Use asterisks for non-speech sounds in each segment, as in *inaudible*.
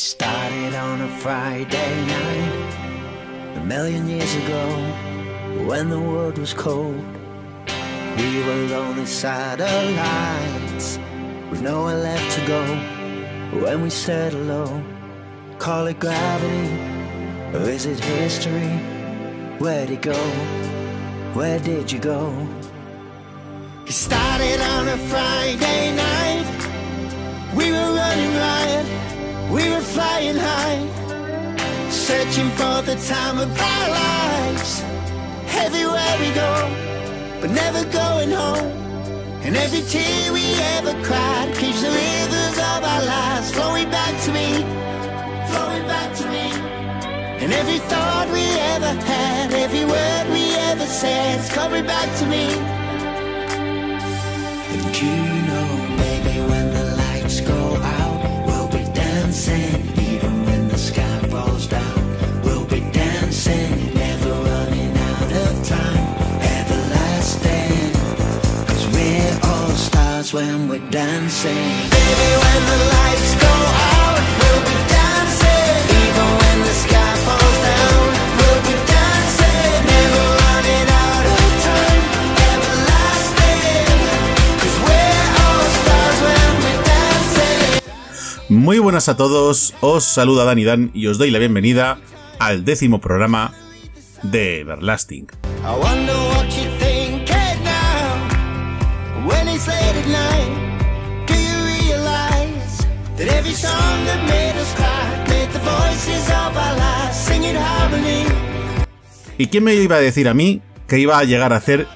started on a Friday night a million years ago when the world was cold. We were lonely satellites with nowhere left to go. When we said hello, call it gravity or is it history? Where'd it go? Where did you go? It started on a Friday night. We were running riot, we were flying high, searching for the time of our lives. Everywhere we go, but never going home. And every tear we ever cried keeps the rivers of our lives flowing back to me, flowing back to me. And every thought we ever had, every word we ever said, is coming back to me. And you when we're dancing. Baby, when the lights go out, we'll be dancing. Even when the sky falls down, we'll be dancing. Never running out of time, everlasting. Cause we're all stars when we're dancing. Muy buenas a todos, os saluda Dani Dan y os doy la bienvenida al décimo programa de Everlasting. I wonder what you ¿Y quién me iba a decir a mí que iba a llegar a hacer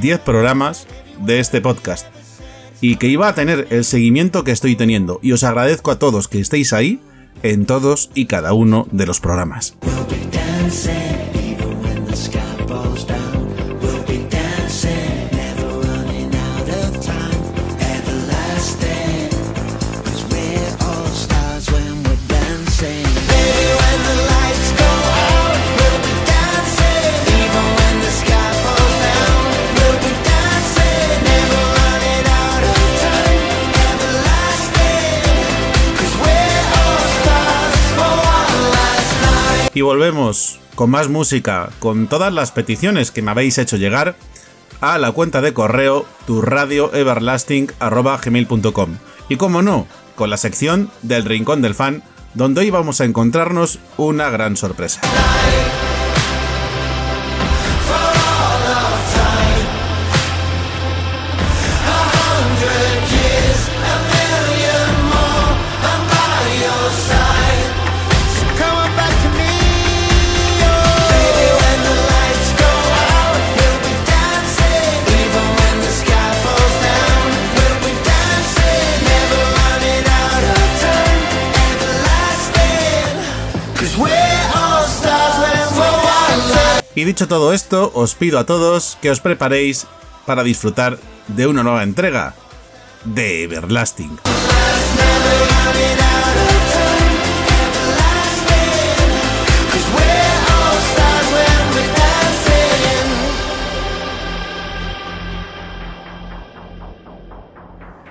10 programas de este podcast? Y que iba a tener el seguimiento que estoy teniendo. Y os agradezco a todos que estéis ahí en todos y cada uno de los programas. Y volvemos con más música, con todas las peticiones que me habéis hecho llegar a la cuenta de correo turradioeverlasting.com y como no, con la sección del Rincón del Fan, donde hoy vamos a encontrarnos una gran sorpresa. Y dicho todo esto, os pido a todos que os preparéis para disfrutar de una nueva entrega de Everlasting.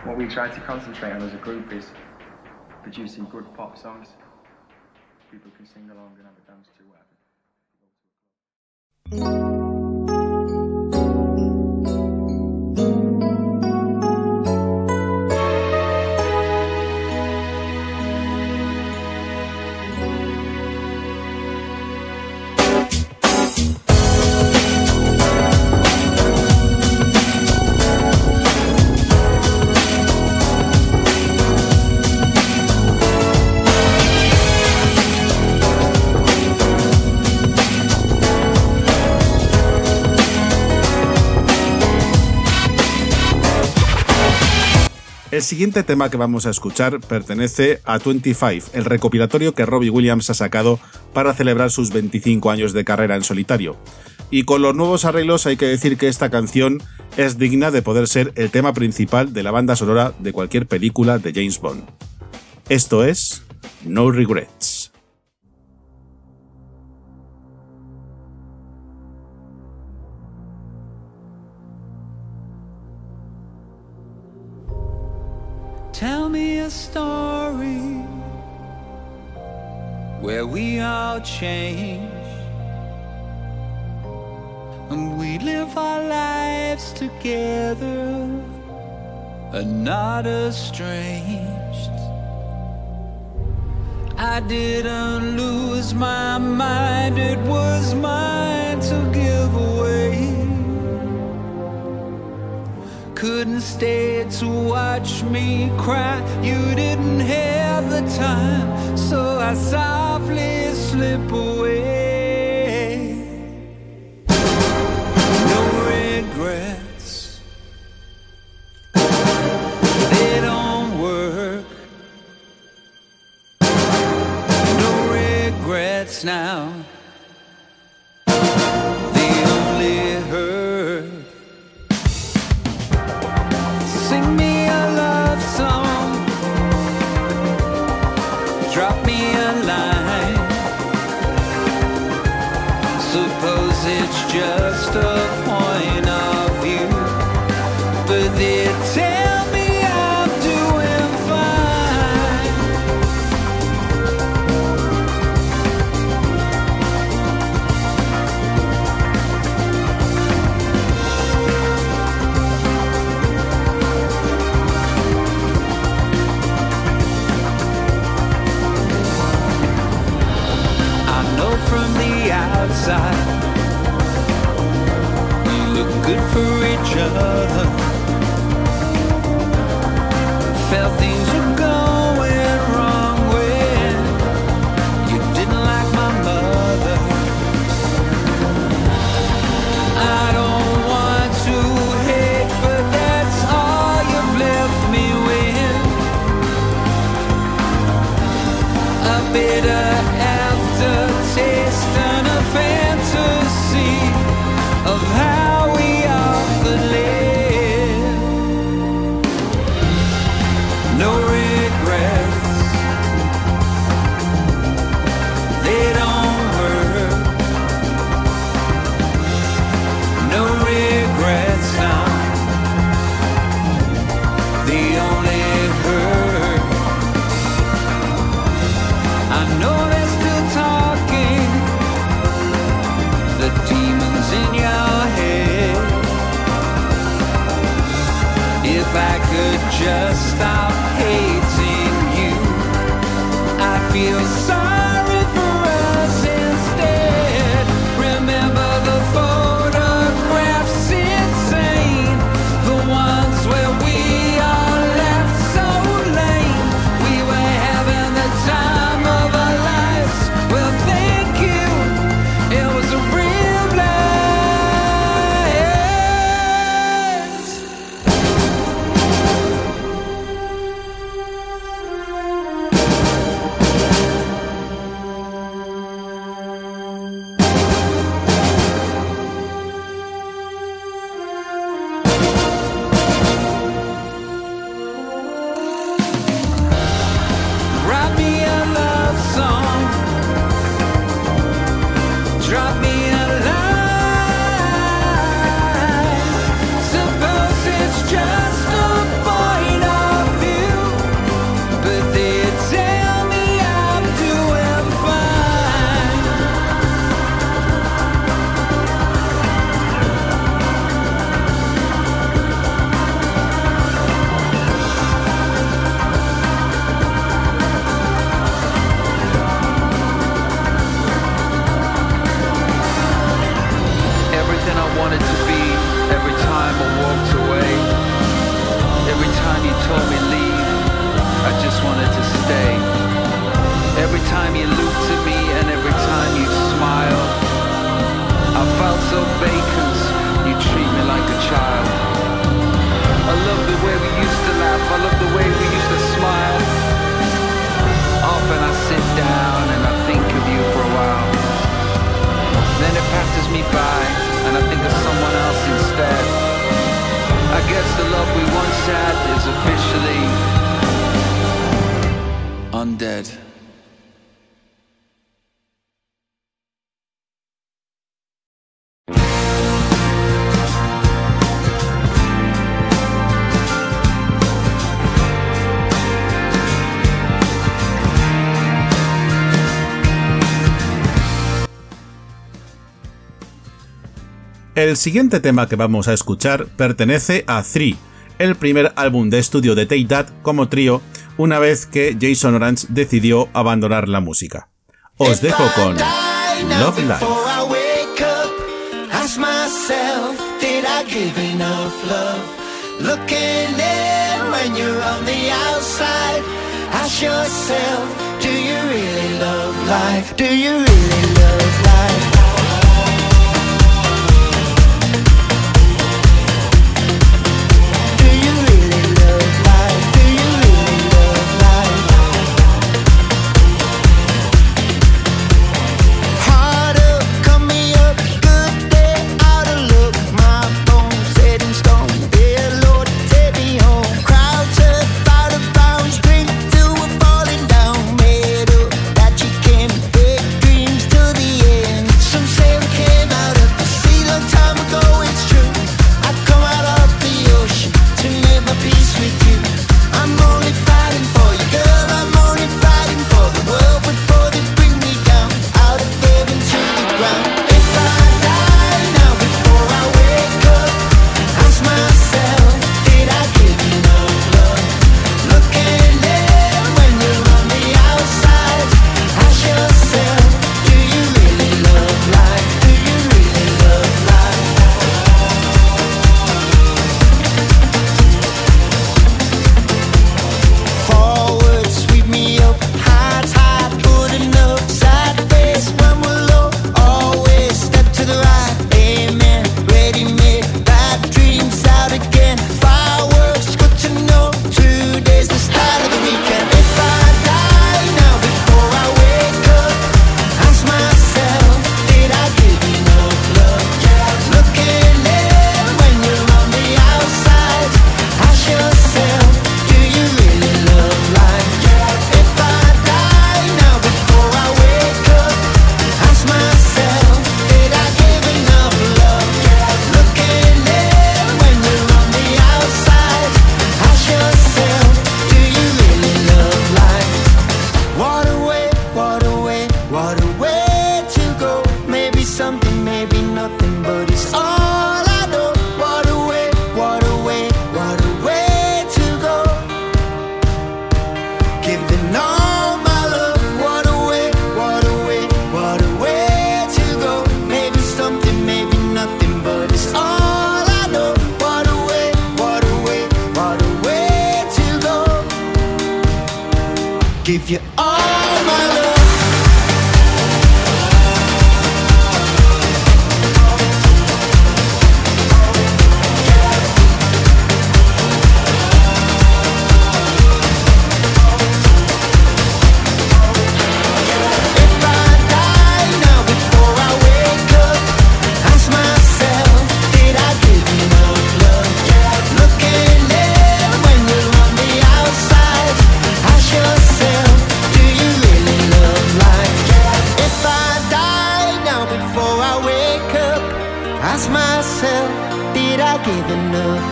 What we try to concentrate on as a group is producing good pop songs. People can sing along Thank you. El siguiente tema que vamos a escuchar pertenece a 25, el recopilatorio que Robbie Williams ha sacado para celebrar sus 25 años de carrera en solitario. Y con los nuevos arreglos hay que decir que esta canción es digna de poder ser el tema principal de la banda sonora de cualquier película de James Bond. Esto es No Regrets. a story where we all change and we live our lives together and not estranged. I didn't lose my mind, it was mine to give away. couldn't stay to watch me cry. You didn't have the time, so I softly slip away. El siguiente tema que vamos a escuchar pertenece a Three, el primer álbum de estudio de Take That como trío, una vez que Jason Orange decidió abandonar la música. Os dejo con Love Life. Looking in when you're on the outside, ask yourself, do you really love life? Do you really love life?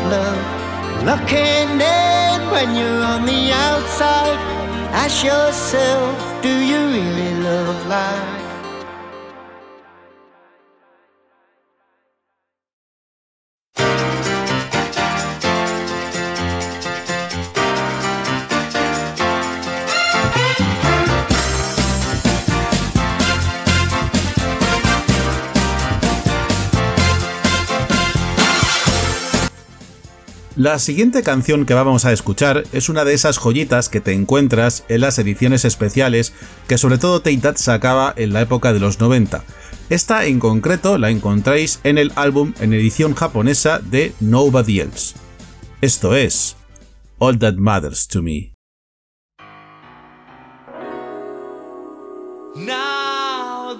love. Looking in when you're on the outside, ask yourself, do you really love life? La siguiente canción que vamos a escuchar es una de esas joyitas que te encuentras en las ediciones especiales que sobre todo Take sacaba en la época de los 90. Esta en concreto la encontráis en el álbum en edición japonesa de Nobody Else. Esto es All That Matters to Me. Now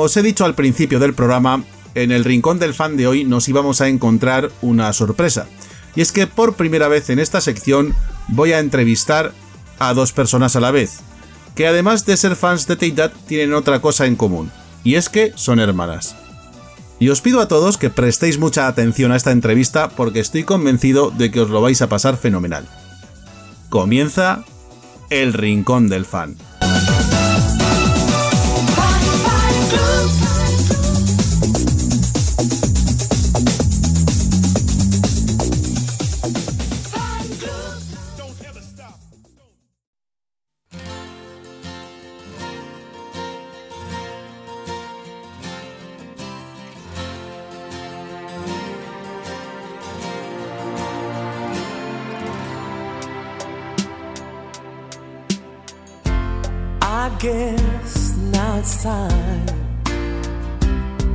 Como os he dicho al principio del programa, en el rincón del fan de hoy nos íbamos a encontrar una sorpresa. Y es que por primera vez en esta sección voy a entrevistar a dos personas a la vez, que además de ser fans de Take That tienen otra cosa en común, y es que son hermanas. Y os pido a todos que prestéis mucha atención a esta entrevista porque estoy convencido de que os lo vais a pasar fenomenal. Comienza el Rincón del Fan. Guess now it's time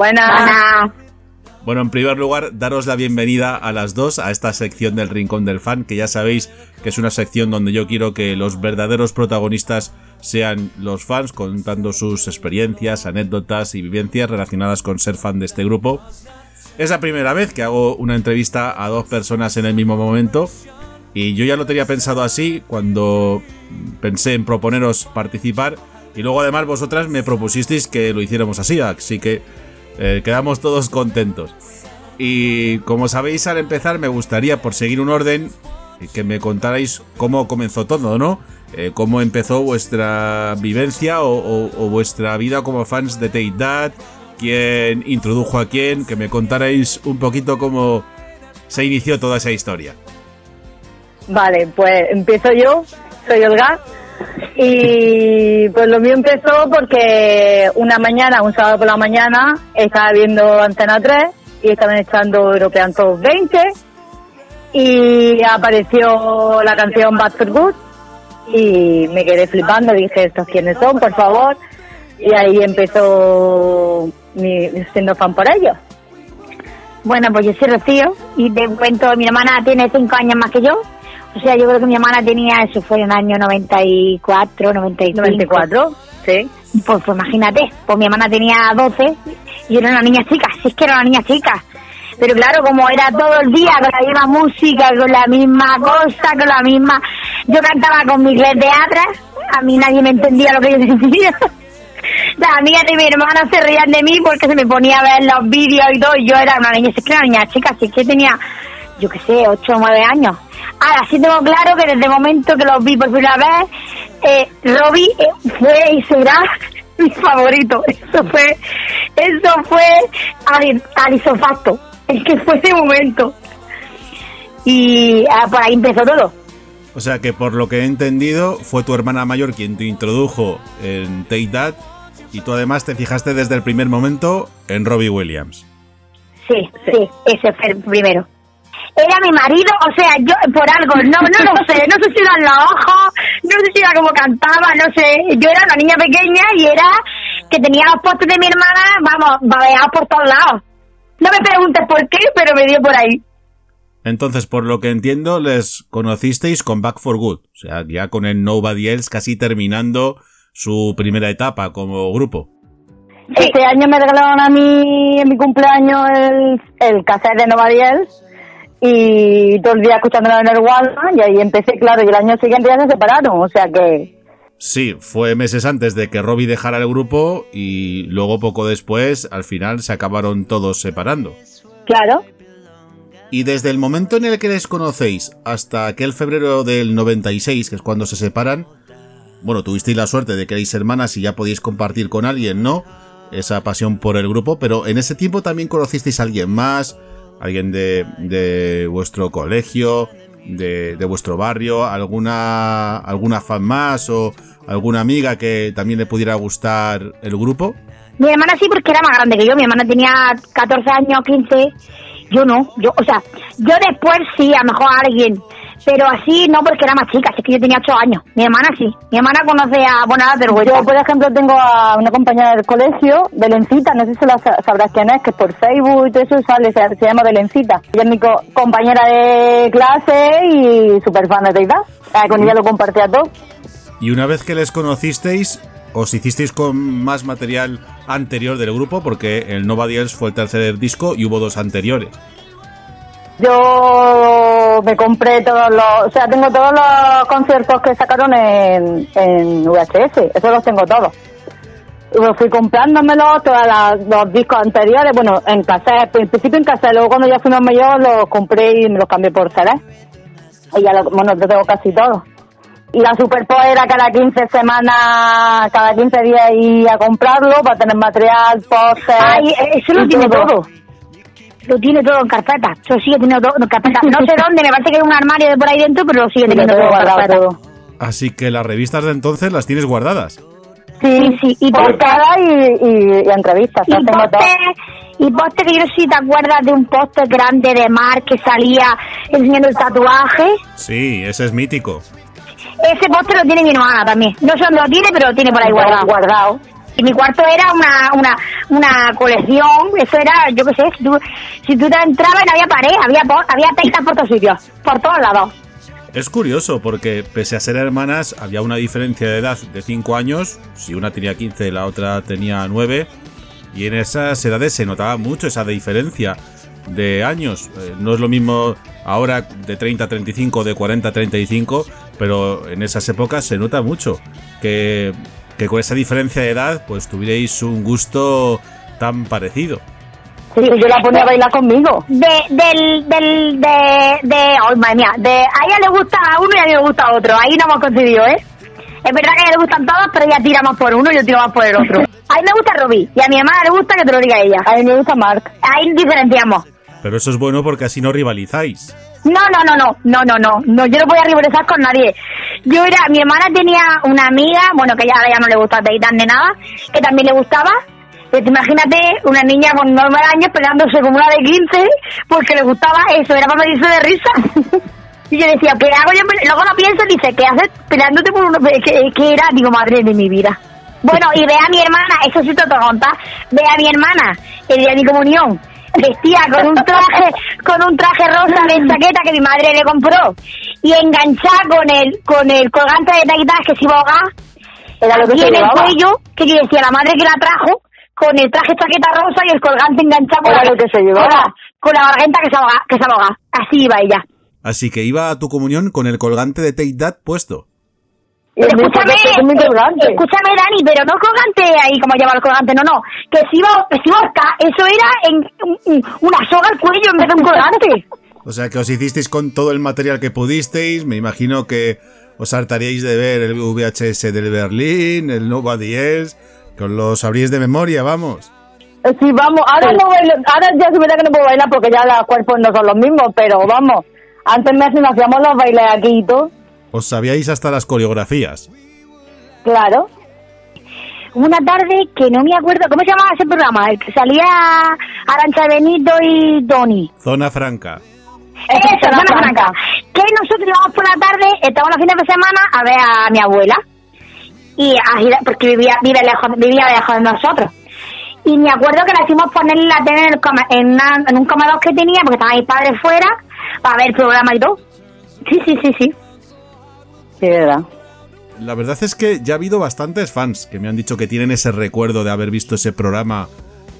Buenas. Bueno, en primer lugar, daros la bienvenida a las dos a esta sección del Rincón del Fan, que ya sabéis que es una sección donde yo quiero que los verdaderos protagonistas sean los fans, contando sus experiencias, anécdotas y vivencias relacionadas con ser fan de este grupo. Es la primera vez que hago una entrevista a dos personas en el mismo momento y yo ya lo tenía pensado así cuando pensé en proponeros participar y luego además vosotras me propusisteis que lo hiciéramos así, así que eh, quedamos todos contentos. Y como sabéis al empezar me gustaría por seguir un orden que me contarais cómo comenzó todo, ¿no? Eh, cómo empezó vuestra vivencia o vuestra vida como fans de Take That, quién introdujo a quién, que me contarais un poquito cómo se inició toda esa historia. Vale, pues empiezo yo, soy Olga. Y pues lo mío empezó porque una mañana, un sábado por la mañana, estaba viendo Antena 3 y estaban echando European Top 20 y apareció la canción Bad for Good y me quedé flipando, dije, ¿estos quiénes son, por favor? Y ahí empezó mi, siendo fan por ellos. Bueno, pues yo soy Rocío y te cuento, mi hermana tiene cinco años más que yo. O sea, yo creo que mi hermana tenía, eso fue en el año 94, 95. 94, sí. Pues, pues imagínate, pues mi hermana tenía 12 y yo era una niña chica, si es que era una niña chica. Pero claro, como era todo el día con la misma música, con la misma cosa, con la misma... Yo cantaba con mi inglés de atrás, a mí nadie me entendía lo que yo decía. *laughs* Las amigas de mi hermana se reían de mí porque se me ponía a ver los vídeos y todo, y yo era una niña, si es que era una niña chica, si es que tenía, yo qué sé, 8 o 9 años. Ahora sí tengo claro que desde el momento que los vi por primera vez, eh, Robbie eh, fue y será *laughs* mi favorito. Eso fue, eso fue al, al isofacto. Es que fue ese momento. Y ah, por ahí empezó todo. O sea que por lo que he entendido fue tu hermana mayor quien te introdujo en Take That y tú además te fijaste desde el primer momento en Robbie Williams. Sí, sí, ese fue el primero. Era mi marido, o sea, yo por algo, no, no lo sé, no sé si eran los ojos, no sé si era como cantaba, no sé. Yo era una niña pequeña y era que tenía los postes de mi hermana, vamos, babeados por todos lados. No me preguntes por qué, pero me dio por ahí. Entonces, por lo que entiendo, les conocisteis con Back for Good, o sea, ya con el Nobody Else casi terminando su primera etapa como grupo. Este año me regalaron a mí en mi cumpleaños el, el cassette de Nova Diel y todo el día escuchándolo en el Walmart y ahí empecé, claro, y el año siguiente ya se separaron, o sea que Sí, fue meses antes de que Robbie dejara el grupo y luego poco después, al final, se acabaron todos separando. claro, Y desde el momento en el que les conocéis hasta aquel febrero del 96, que es cuando se separan, bueno, tuvisteis la suerte de que erais hermanas y ya podíais compartir con alguien, ¿no? Esa pasión por el grupo, pero en ese tiempo también conocisteis a alguien más, alguien de, de vuestro colegio, de, de vuestro barrio, alguna, alguna fan más o alguna amiga que también le pudiera gustar el grupo. Mi hermana sí, porque era más grande que yo. Mi hermana tenía 14 años, 15. Yo no. Yo, o sea, yo después sí, a lo mejor alguien. Pero así no, porque era más chica. Así que yo tenía 8 años. Mi hermana sí. Mi hermana conoce a Bonada Vergüenza. Yo, por ejemplo, tengo a una compañera del colegio, Belencita, no sé si la sa- sabrás quién es, que por Facebook y todo eso sale, se, se llama Belencita. Ella es mi co- compañera de clase y súper fan de Teida. Eh, con ella lo compartía todo. Y una vez que les conocisteis, os hicisteis con más material anterior del grupo, porque el Nobody Else fue el tercer disco y hubo dos anteriores. Yo me compré todos los, o sea, tengo todos los conciertos que sacaron en, en VHS, esos los tengo todos. Y fui comprándomelos, todos los discos anteriores, bueno, en cassette, en principio en cassette, luego cuando ya fui más mayor los compré y me los cambié por CD. Y ya, lo, bueno, yo tengo casi todo. Y la Super Pop era cada 15 semanas, cada 15 días ir a comprarlo para tener material, póster. Ay, eso lo tiene todo. Lo tiene todo en carpeta. Lo sigue teniendo todo en carpeta. No sé *laughs* dónde, me parece que hay un armario de por ahí dentro, pero lo sigue teniendo todo en guardado carpeta. todo. Así que las revistas de entonces las tienes guardadas. Sí, sí, y portada y, y, y entrevistas, Y poste, y poste que yo no sé si te acuerdas de un poste grande de mar que salía enseñando el tatuaje. Sí, ese es mítico. Ese póster lo tiene mi hermana también. No sé dónde lo tiene, pero lo tiene por ahí guardado. guardado. Y mi cuarto era una, una, una colección, eso era, yo qué sé, si tú, si tú te entrabas no había pared, había, había textas por todos sitios, por todos lados. Es curioso porque pese a ser hermanas había una diferencia de edad de 5 años, si una tenía 15 la otra tenía 9 y en esas edades se notaba mucho esa diferencia de años. Eh, no es lo mismo ahora de 30 a 35 de 40 a 35, pero en esas épocas se nota mucho que, que con esa diferencia de edad pues tuvierais un gusto tan parecido. Sí, yo la ponía a bailar conmigo. De, del, del, de, de, ay, madre mía, de, a ella le gusta a uno y a mí me gusta a otro, ahí no hemos coincidido, ¿eh? Es verdad que a ella le gustan todos, pero ella tira más por uno y yo tiro más por el otro. *laughs* A mí me gusta Robbie y a mi hermana le gusta que te lo diga ella. A mí me gusta Mark. Ahí diferenciamos. Pero eso es bueno porque así no rivalizáis. No, no, no, no, no, no, no, no, yo no voy a rivalizar con nadie. Yo era, mi hermana tenía una amiga, bueno, que ya ahora ya no le gusta Teitan ni nada, que también le gustaba. Pues imagínate una niña con 9 años peleándose con una de 15 porque le gustaba eso, era para medirse de risa. *laughs* y yo decía, ¿qué hago yo? pele-?" Luego lo pienso y dice, ¿qué haces peleándote por uno? ¿Qué, qué era? Digo, madre de mi vida. Bueno, y ve a mi hermana, eso sí te lo ve a mi hermana el día de mi comunión, vestía con un traje, con un traje rosa de chaqueta que mi madre le compró, y enganchada con el, con el colgante de taitas que se iba a ahogar, Era lo que y en el llevaba. cuello, que yo decía, la madre que la trajo, con el traje chaqueta rosa y el colgante enganchado con Era la, lo que se llevaba. con la- con la garganta que se ahoga, que se ahoga. Así iba ella. Así que iba a tu comunión con el colgante de Take That puesto. Pero escúchame, eh, escúchame Dani, pero no colgante ahí como lleva el colgante, no, no, que si iba, que si eso era en un- un- una soga al cuello en vez de un colgante. O sea que os hicisteis con todo el material que pudisteis. Me imagino que os hartaríais de ver el VHS del Berlín, el Nobody Else, que os lo sabríais de memoria, vamos. Eh, Sí, vamos, ahora no bailo, ahora ya es verdad que no puedo bailar porque ya los cuerpos no son los mismos, pero vamos, antes me me hacíamos los bailes aquí y todo, Os sabíais hasta las coreografías. claro. Una tarde que no me acuerdo, ¿cómo se llamaba ese programa? El que salía Arancha Benito y Tony. Zona franca. Eso, Zona Zona Franca. Franca. Que nosotros íbamos por la tarde, estábamos los fines de semana a ver a mi abuela. Y a gira- porque vivía, vive lejos, vivía lejos de nosotros. Y me acuerdo que la hicimos poner la tele en, en, en un comedor que tenía, porque estaban mis padres fuera, para ver el programa y todo. Sí, sí, sí, sí. La verdad es que ya ha habido bastantes fans que me han dicho que tienen ese recuerdo de haber visto ese programa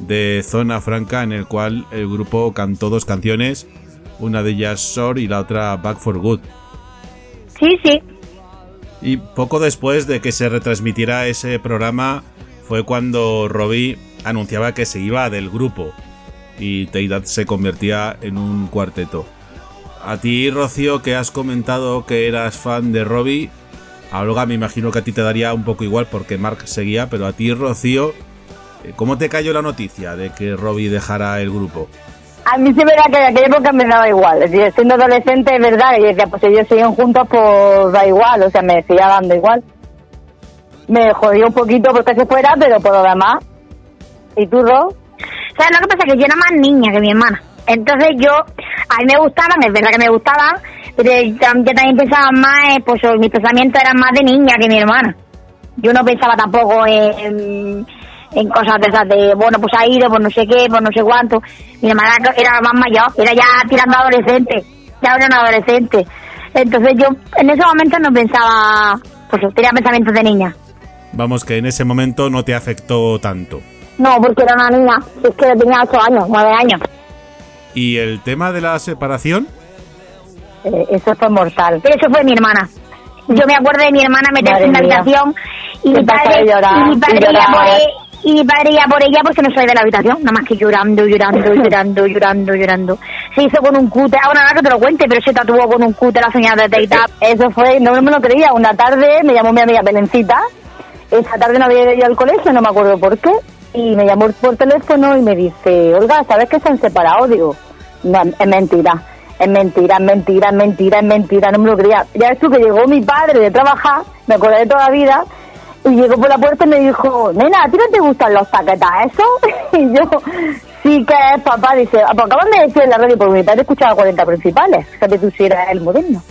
de Zona Franca en el cual el grupo cantó dos canciones, una de ellas Shore y la otra Back for Good. Sí, sí. Y poco después de que se retransmitiera ese programa fue cuando Robbie anunciaba que se iba del grupo y Teidad se convertía en un cuarteto. A ti, Rocío, que has comentado que eras fan de Robbie, a Olga me imagino que a ti te daría un poco igual porque Mark seguía, pero a ti, Rocío, eh, ¿cómo te cayó la noticia de que Robbie dejara el grupo? A mí sí es verdad que en aquella época me daba igual, es decir, siendo adolescente es verdad, y decía, pues si ellos siguen juntos, pues da igual, o sea, me seguía dando igual. Me jodió un poquito porque se fuera, pero por lo demás. ¿Y tú, Ro? ¿Sabes lo que pasa? Que yo era más niña que mi hermana. Entonces yo, a mí me gustaban, es verdad que me gustaban, pero yo tam- yo también pensaba más, eh, pues mis pensamientos eran más de niña que mi hermana. Yo no pensaba tampoco en, en cosas de esas de, bueno, pues ha ido, pues no sé qué, pues no sé cuánto. Mi hermana era más mayor, era ya tirando adolescente, ya era una adolescente. Entonces yo en ese momento no pensaba, pues tenía pensamientos de niña. Vamos, que en ese momento no te afectó tanto. No, porque era una niña, es que tenía 8 años, 9 años. ¿Y el tema de la separación? Eh, eso fue mortal. Pero eso fue mi hermana. Yo me acuerdo de mi hermana meterse Madre en la habitación y mi padre, llorar, y mi padre y iba llorar. por e- y mi padre iba por ella porque no salía de la habitación, nada más que llorando, llorando, *laughs* llorando, llorando, llorando. Se hizo con un cúter, ahora nada que te lo cuente, pero se tatuó con un cúter la señora de Teita. Eso fue, no me lo creía. Una tarde me llamó mi amiga Belencita. Esa tarde no había ido al colegio, no me acuerdo por qué. Y me llamó por teléfono y me dice, Olga, ¿sabes que se han separado? Digo, no, es mentira. Es mentira, es mentira, es mentira, es mentira, no me lo creía. Ya ves tú que llegó mi padre de trabajar, me acordé de toda la vida, y llegó por la puerta y me dijo, nena, ¿a ti no te gustan los paquetas eso? *laughs* y yo, sí que es papá, dice, "Ah, pues acaban de decir en la radio, porque mi padre escuchaba 40 principales, fíjate tú si era el moderno.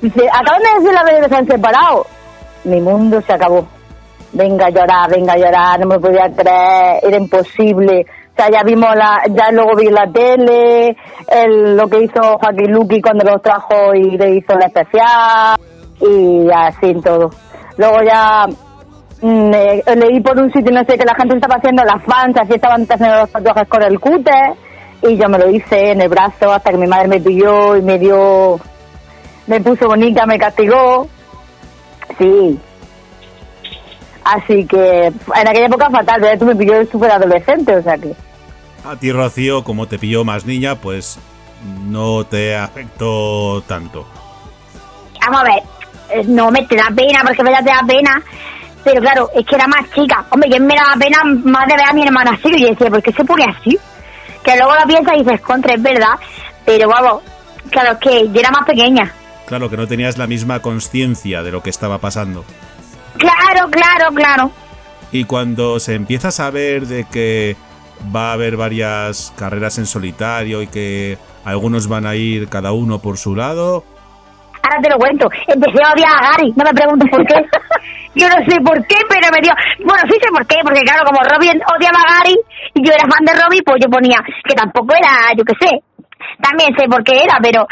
Dice, acaban de decir la vez que se han separado. Mi mundo se acabó. Venga a llorar, venga a llorar, no me podía creer, era imposible. O sea, ya vimos la, ya luego vi la tele, el, lo que hizo Joaquín Luqui cuando los trajo y le hizo la especial, y así en todo. Luego ya mm, eh, leí por un sitio, no sé, que la gente estaba haciendo las fans, así estaban haciendo los tatuajes con el cúter, y yo me lo hice en el brazo hasta que mi madre me pilló y me dio, me puso bonita, me castigó. Sí. Así que en aquella época fatal, pero tú me pilló súper adolescente, o sea que... A ti, Rocío, como te pilló más niña, pues no te afectó tanto. Vamos a ver, eh, no me te da pena, porque me da te da pena. Pero claro, es que era más chica. Hombre, yo me daba pena más de ver a mi hermana así. Y yo decía, ¿por qué se pone así? Que luego lo piensas y dices, contra, es verdad. Pero vamos, claro, es que yo era más pequeña. Claro que no tenías la misma conciencia de lo que estaba pasando. Claro, claro, claro. Y cuando se empieza a saber de que va a haber varias carreras en solitario y que algunos van a ir cada uno por su lado, Ahora te lo cuento. Empecé a odiar a Gary. No me preguntes por qué. *laughs* Yo no sé por qué, pero me dio... Bueno, sí sé por qué, porque claro, como Robin odiaba a Gary y yo era fan de Robin, pues yo ponía que tampoco era, yo qué sé. También sé por qué era, pero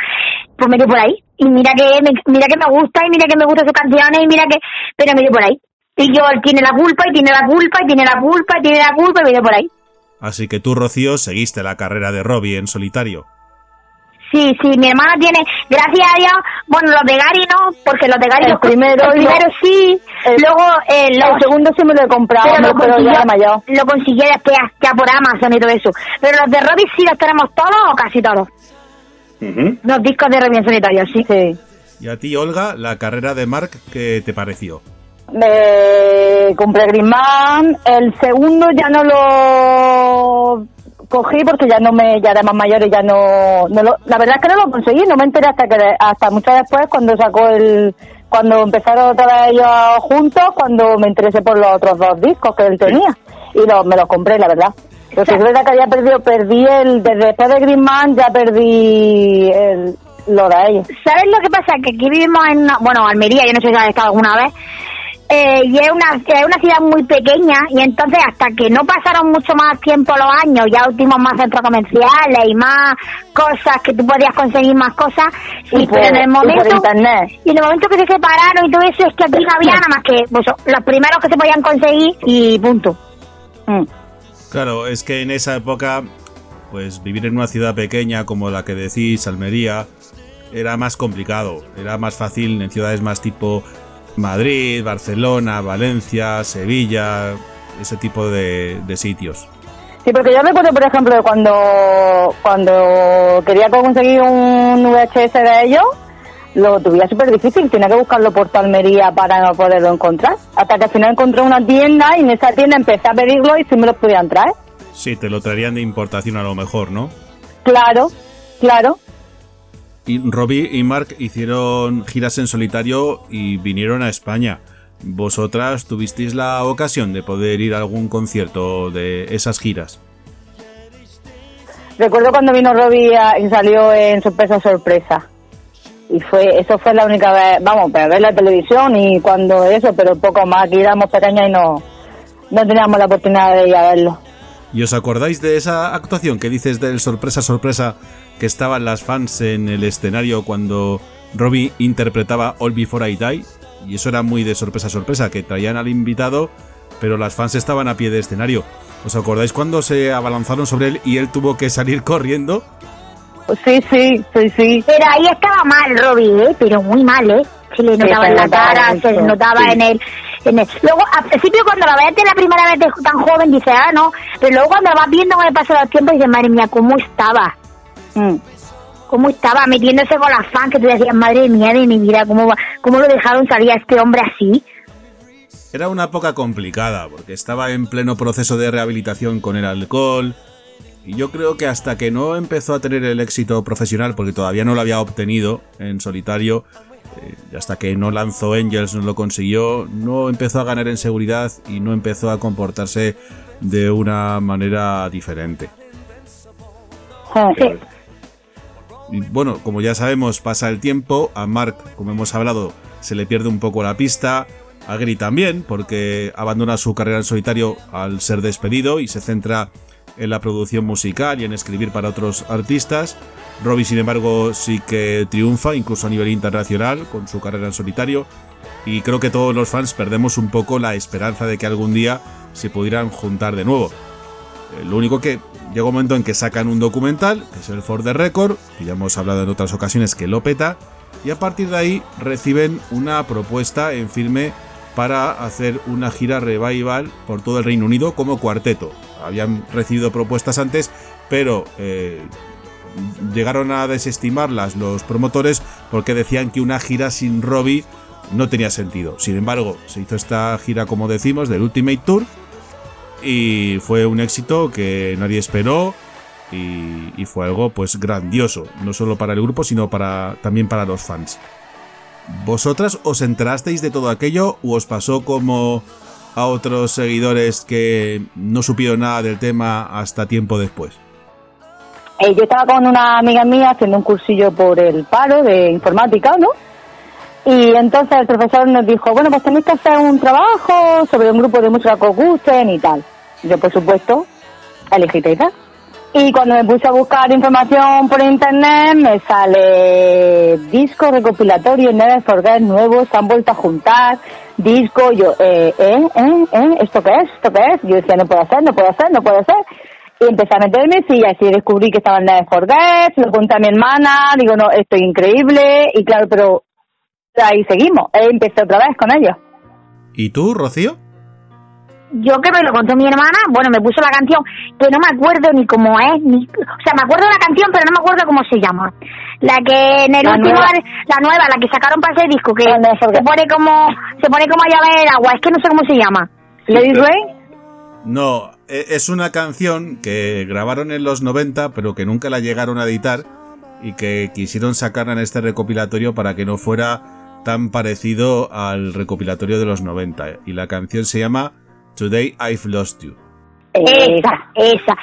pues me dio por ahí. Y mira que me, mira que me gusta y mira que me gustan sus canciones y mira que... Pero me dio por ahí. Y yo, él tiene la culpa y tiene la culpa y tiene la culpa y tiene la culpa y me dio por ahí. así que tú, Rocío, seguiste la carrera de Robbie en solitario. Sí, sí, mi hermana tiene, gracias a Dios, bueno, los de Gary no, porque los de Gary, El los- primero el primero lo- sí, el- luego eh, El los, segundo sí me lo he comprado, pero, lo, pero consiguió, ya lo consiguió después ya por Amazon y todo eso. Pero los de Robbie sí los tenemos todos o casi todos. Los discos de Robbie en solitario, sí. Sí. Y a ti, Olga, la carrera de Mark, ¿qué te pareció? Me compré Grimman, el segundo ya no lo cogí porque ya no me, ya era más mayor y ya no, no lo, la verdad es que no lo conseguí, no me enteré hasta que, hasta mucho después cuando sacó el, cuando empezaron otra vez ellos juntos, cuando me interesé por los otros dos discos que él tenía y los, me los compré, la verdad. Pero sí es verdad que había perdido, perdí el, desde después de Grimman ya perdí el, lo de ellos. ¿Sabes lo que pasa? Que aquí vivimos en, una- bueno, Almería, yo no sé si has estado alguna vez, eh, y es una, es una ciudad muy pequeña, y entonces hasta que no pasaron mucho más tiempo los años, ya tuvimos más centros comerciales y más cosas, que tú podías conseguir más cosas, y, Y por- pero en el y momento... internet. Y en el momento que se separaron y todo eso, es que aquí no había *laughs* nada más que pues, los primeros que se podían conseguir y punto. Mm. Claro, es que en esa época, pues vivir en una ciudad pequeña como la que decís, Almería, era más complicado. Era más fácil en ciudades más tipo Madrid, Barcelona, Valencia, Sevilla, ese tipo de, sitios. Sí, porque yo recuerdo, por ejemplo, cuando, cuando quería conseguir un VHS de ellos, lo tuve súper difícil, tenía que buscarlo por toda Almería para no poderlo encontrar. Hasta que al final encontré una tienda y en esa tienda empecé a pedirlo y sí me los podían traer. Sí, te lo traerían de importación a lo mejor, ¿no? Claro, claro. Y Robbie y Mark hicieron giras en solitario y vinieron a España. ¿Vosotras tuvisteis la ocasión de poder ir a algún concierto de esas giras? Recuerdo cuando vino Robbie y salió en Sorpresa Sorpresa. Y fue, eso fue la única vez, vamos, para ver la televisión y cuando eso, pero poco más, que éramos pequeñas y no, no teníamos la oportunidad de ir a verlo. ¿Y os acordáis de esa actuación que dices del sorpresa sorpresa que estaban las fans en el escenario cuando Robbie interpretaba All Before I Die? Y eso era muy de sorpresa sorpresa, que traían al invitado, pero las fans estaban a pie de escenario. ¿Os acordáis cuando se abalanzaron sobre él y él tuvo que salir *laughs* corriendo? Sí, sí, sí, sí. Pero ahí estaba mal Robbie, ¿eh? pero muy mal, ¿eh? Se le notaba se en la cara, mucho, se le notaba sí. en, el, en el... Luego, al principio cuando lo ves la primera vez de tan joven, dices, ah, no. Pero luego cuando vas viendo con el paso del tiempo, dices, madre mía, ¿cómo estaba? Mm. ¿Cómo estaba metiéndose con las fans que tú decías, madre mía de mi vida, cómo, va- cómo lo dejaron salir a este hombre así? Era una época complicada, porque estaba en pleno proceso de rehabilitación con el alcohol. Y yo creo que hasta que no empezó a tener el éxito profesional, porque todavía no lo había obtenido en solitario, eh, y hasta que no lanzó Angels, no lo consiguió, no empezó a ganar en seguridad y no empezó a comportarse de una manera diferente. Sí. Y bueno, como ya sabemos, pasa el tiempo, a Mark, como hemos hablado, se le pierde un poco la pista, a Gary también, porque abandona su carrera en solitario al ser despedido y se centra en la producción musical y en escribir para otros artistas. Robbie, sin embargo, sí que triunfa, incluso a nivel internacional, con su carrera en solitario. Y creo que todos los fans perdemos un poco la esperanza de que algún día se pudieran juntar de nuevo. Eh, Lo único que llega un momento en que sacan un documental, que es el For the Record, que ya hemos hablado en otras ocasiones que lo peta, y a partir de ahí reciben una propuesta en firme para hacer una gira revival por todo el Reino Unido como cuarteto. Habían recibido propuestas antes, pero eh, llegaron a desestimarlas los promotores porque decían que una gira sin Robbie no tenía sentido. Sin embargo, se hizo esta gira, como decimos, del Ultimate Tour y fue un éxito que nadie esperó y, fue algo pues grandioso, no solo para el grupo, sino para, también para los fans. ¿Vosotras os enterasteis de todo aquello o os pasó como a otros seguidores que no supieron nada del tema hasta tiempo después? Eh, yo estaba con una amiga mía haciendo un cursillo por el paro de informática, ¿no? Y entonces el profesor nos dijo, bueno, pues tenéis que hacer un trabajo sobre un grupo de música que os gusten y tal. Yo, por supuesto, elegí Teita. Y cuando me puse a buscar información por internet, me sale disco recopilatorio Never Forget nuevo, se han vuelto a juntar, disco, yo, eh, eh, eh, eh, ¿esto qué es? ¿Esto qué es? Yo decía, no puede ser, no puede ser, no puede ser. Y empecé a meterme, sí, así descubrí que estaba en Never Forget, lo conté a mi hermana, digo, no, esto es increíble, y claro, pero ahí seguimos, empecé otra vez con ellos. ¿Y tú, Rocío? Yo que me lo contó mi hermana, bueno, me puso la canción, que no me acuerdo ni cómo es, ni, o sea, me acuerdo de la canción, pero no me acuerdo cómo se llama. La que en el La último, nueva. la nueva, la que sacaron para ese disco, que de Forget. se pone como, se pone como a llave el agua, es que no sé cómo se llama. Lady Ray, No, e- es una canción que grabaron en los 90, pero que nunca la llegaron a editar y que quisieron sacarla en este recopilatorio para que no fuera tan parecido al recopilatorio de los 90. Y la canción se llama Today I've Lost You. Esa, esa.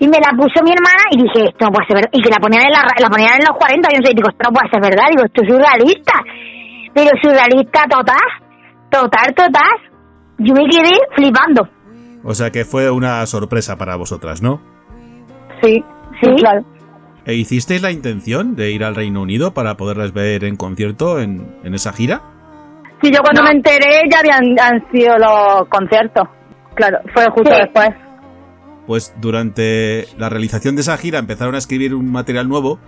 Y me la puso mi hermana y dije, esto no puede ser verdad. Y que la ponían en, la, la ponían en los 40, yo no sé, digo, esto no puede ser verdad. Digo, esto es surrealista. Pero surrealista total, total, total. Yo me quedé flipando. O sea que fue una sorpresa para vosotras, ¿no? sí, sí, claro. ¿E hicisteis la intención de ir al Reino Unido para poderlas ver en concierto en, en esa gira? Sí, yo cuando No. me enteré ya habían han sido los conciertos. Claro, fue justo Sí. después. Pues durante la realización de esa gira empezaron a escribir un material nuevo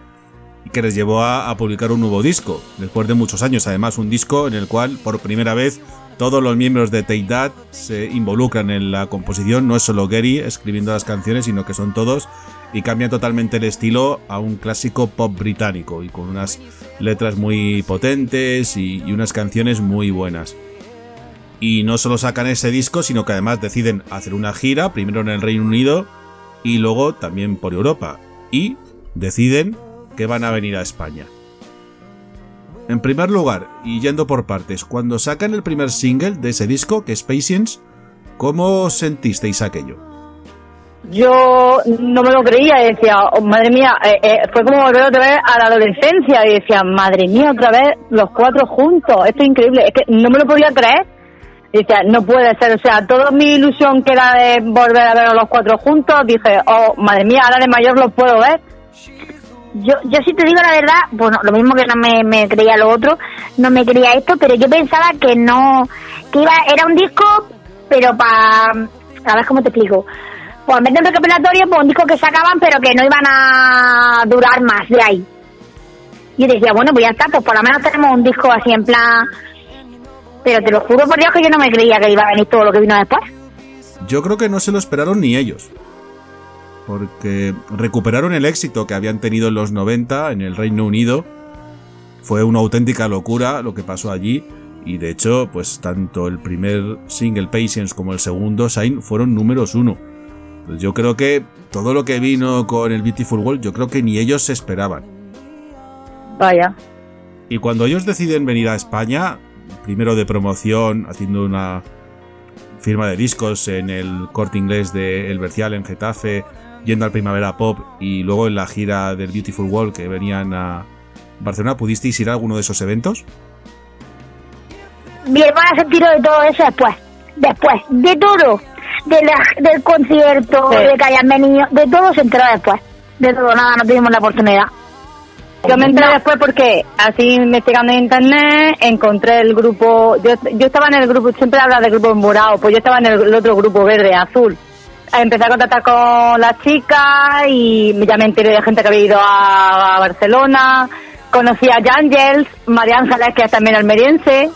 que les llevó a, a publicar un nuevo disco, después de muchos años. Además, un disco en el cual por primera vez todos los miembros de Take That se involucran en la composición. No es solo Gary escribiendo las canciones, sino que son todos y cambian totalmente el estilo a un clásico pop británico y con unas letras muy potentes y, y unas canciones muy buenas. Y no solo sacan ese disco, sino que además deciden hacer una gira, primero en el Reino Unido y luego también por Europa. Y deciden que van a venir a España. En primer lugar, y yendo por partes, cuando sacan el primer single de ese disco, que es Patience, ¿cómo sentisteis aquello? Yo no me lo creía y decía, oh, madre mía, eh, eh, fue como volver otra vez a la adolescencia y decía, madre mía, otra vez los cuatro juntos, esto es increíble, es que no me lo podía creer. Decía, no puede ser, o sea, toda mi ilusión que era de volver a ver a los cuatro juntos, dije, oh, madre mía, ahora de mayor los puedo ver. Yo, yo sí te digo la verdad, bueno, lo mismo que no me, me creía lo otro, no me creía esto, pero yo pensaba que no, que iba, era un disco, pero para, a ver cómo te explico, pues en vez de un recopilatorio, pues un disco que sacaban, pero que no iban a durar más de ahí. Yo decía, bueno, pues ya está, pues por lo menos tenemos un disco así en plan, pero te lo juro por Dios que yo no me creía que iba a venir todo lo que vino después. Yo creo que no se lo esperaron ni ellos. Porque recuperaron el éxito que habían tenido en los 90 en el Reino Unido. Fue una auténtica locura lo que pasó allí. Y de hecho, pues tanto el primer single Patience como el segundo Sign fueron números uno. Pues yo creo que todo lo que vino con el Beautiful World, yo creo que ni ellos se esperaban. Vaya. Y cuando ellos deciden venir a España, primero de promoción, haciendo una firma de discos en el corte inglés de El Bercial en Getafe, yendo al Primavera Pop y luego en la gira del Beautiful World que venían a Barcelona, ¿pudisteis ir a alguno de esos eventos? Mi hermana se tiró de todo eso después. Después, de todo. De la- del concierto, Sí. de que hayan venido, de todo se enteró después. De todo, nada, no tuvimos la oportunidad. Yo me enteré después porque así investigando en internet encontré el grupo, yo, yo estaba en el grupo, siempre habla del grupo morado, pues yo estaba en el, otro grupo verde, azul. Empecé a contactar con las chicas y ya me enteré de gente que había ido a, Barcelona, conocí a Jangels, María Ángeles que es también almeriense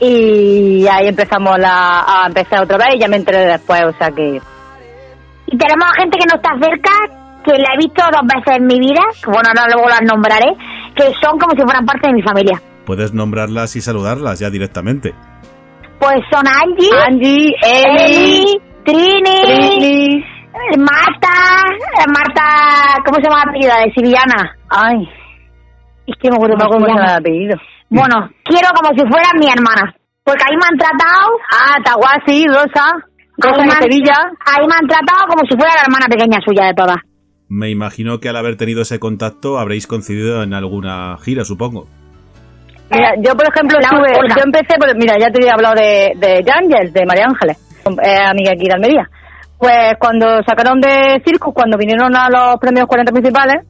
y ahí empezamos la, a empezar otra vez y ya me enteré después, o sea que Y tenemos a gente que no está cerca, que la he visto dos veces en mi vida, que bueno, ahora luego las nombraré, que son como si fueran parte de mi familia. Puedes nombrarlas y saludarlas ya directamente. Pues son Angie, Angie, Eli, Eli, Trini, Trini, Marta, eh, Marta, ¿cómo se llama la apellida? De Sevillana. ay, Es que me acuerdo no cómo se llama el apellido. Bueno, quiero como si fueran mi hermana. Porque ahí me han tratado. Ah, Taguasi, Rosa, Rosa ahí de Sevilla. Ahí me han tratado como si fuera la hermana pequeña suya de todas. Me imagino que al haber tenido ese contacto habréis coincidido en alguna gira, supongo. Mira, yo por ejemplo estuve, yo empecé, por, mira, ya te había hablado de, de Yangel, de María Ángeles, eh, amiga aquí de Almería. Pues cuando sacaron de Circus, cuando vinieron a los premios 40 principales,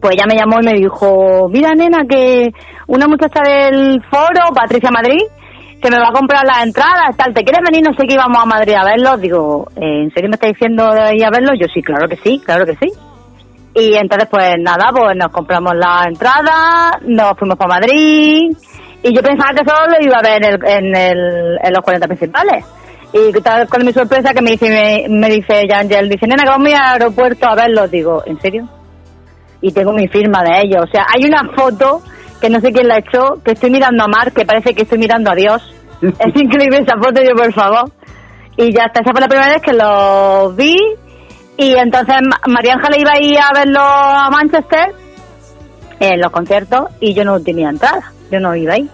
pues ella me llamó y me dijo, mira nena, que una muchacha del foro, Patricia Madrid, que me va a comprar las entradas, tal, ¿te quieres venir? No sé qué íbamos a Madrid a verlos. Digo, ¿eh, ¿en serio me está diciendo ir a verlos? Yo sí, claro que sí, claro que sí. Y entonces, pues nada, pues nos compramos la entrada, nos fuimos para Madrid y yo pensaba que solo lo iba a ver en, el, en, el- en los 40 principales. Y con mi sorpresa que me dice, me, me dice Yangel, dice, nena, que vamos al aeropuerto a verlos. Digo, ¿en serio? Y tengo mi firma de ellos. O sea, hay una foto que no sé quién la echó, que estoy mirando a Mar, que parece que estoy mirando a Dios. *laughs* es increíble esa foto, yo por favor. Y ya está, esa fue la primera vez que los vi. Y entonces Ma- María Ángeles iba a ir a verlo a Manchester en los conciertos y yo no tenía entrada, yo no iba ahí.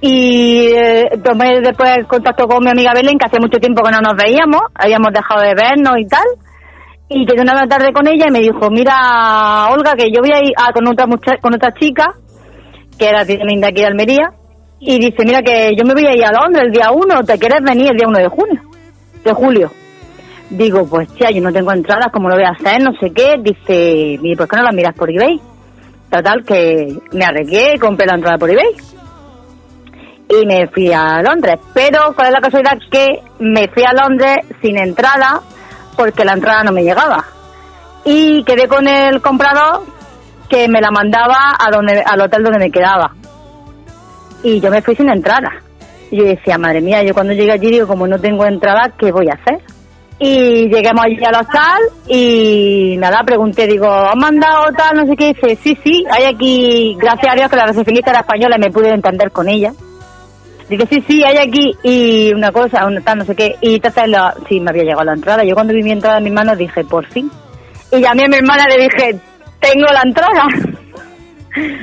Y eh, tomé después contacto con mi amiga Belén, que hacía mucho tiempo que no nos veíamos, habíamos dejado de vernos y tal. Y quedé una tarde con ella y me dijo, mira, Olga, que yo voy a ir a- con, otra mucha- con otra chica, que era también de aquí de Almería, y dice, mira, que yo me voy a ir a Londres el día 1, ¿te quieres venir el día 1 de junio? De julio. Digo, pues tía, yo no tengo entradas, ¿cómo lo voy a hacer? No sé qué. Dice, mire, ¿por qué no las miras por eBay? Total, que me arreglé, compré la entrada por eBay. Y me fui a Londres. Pero, ¿cuál es la casualidad? Que me fui a Londres sin entrada, porque la entrada no me llegaba. Y quedé con el comprador que me la mandaba a donde, al hotel donde me quedaba. Y yo me fui sin entrada. Y yo decía, madre mía, yo cuando llegué allí digo, como no tengo entrada, ¿qué voy a hacer? Y lleguemos allí al hostal y nada, pregunté, digo, ¿han mandado tal? No sé qué. Dice, sí, sí, hay aquí, gracias a Dios que la recepcionista era española y me pude entender con ella. Dice, sí, sí, hay aquí y una cosa, una tal, no sé qué. Y entonces, la, sí, me había llegado la entrada. Yo cuando vi mi entrada en mis manos dije, por fin. Y llamé a mi hermana le dije, tengo la entrada.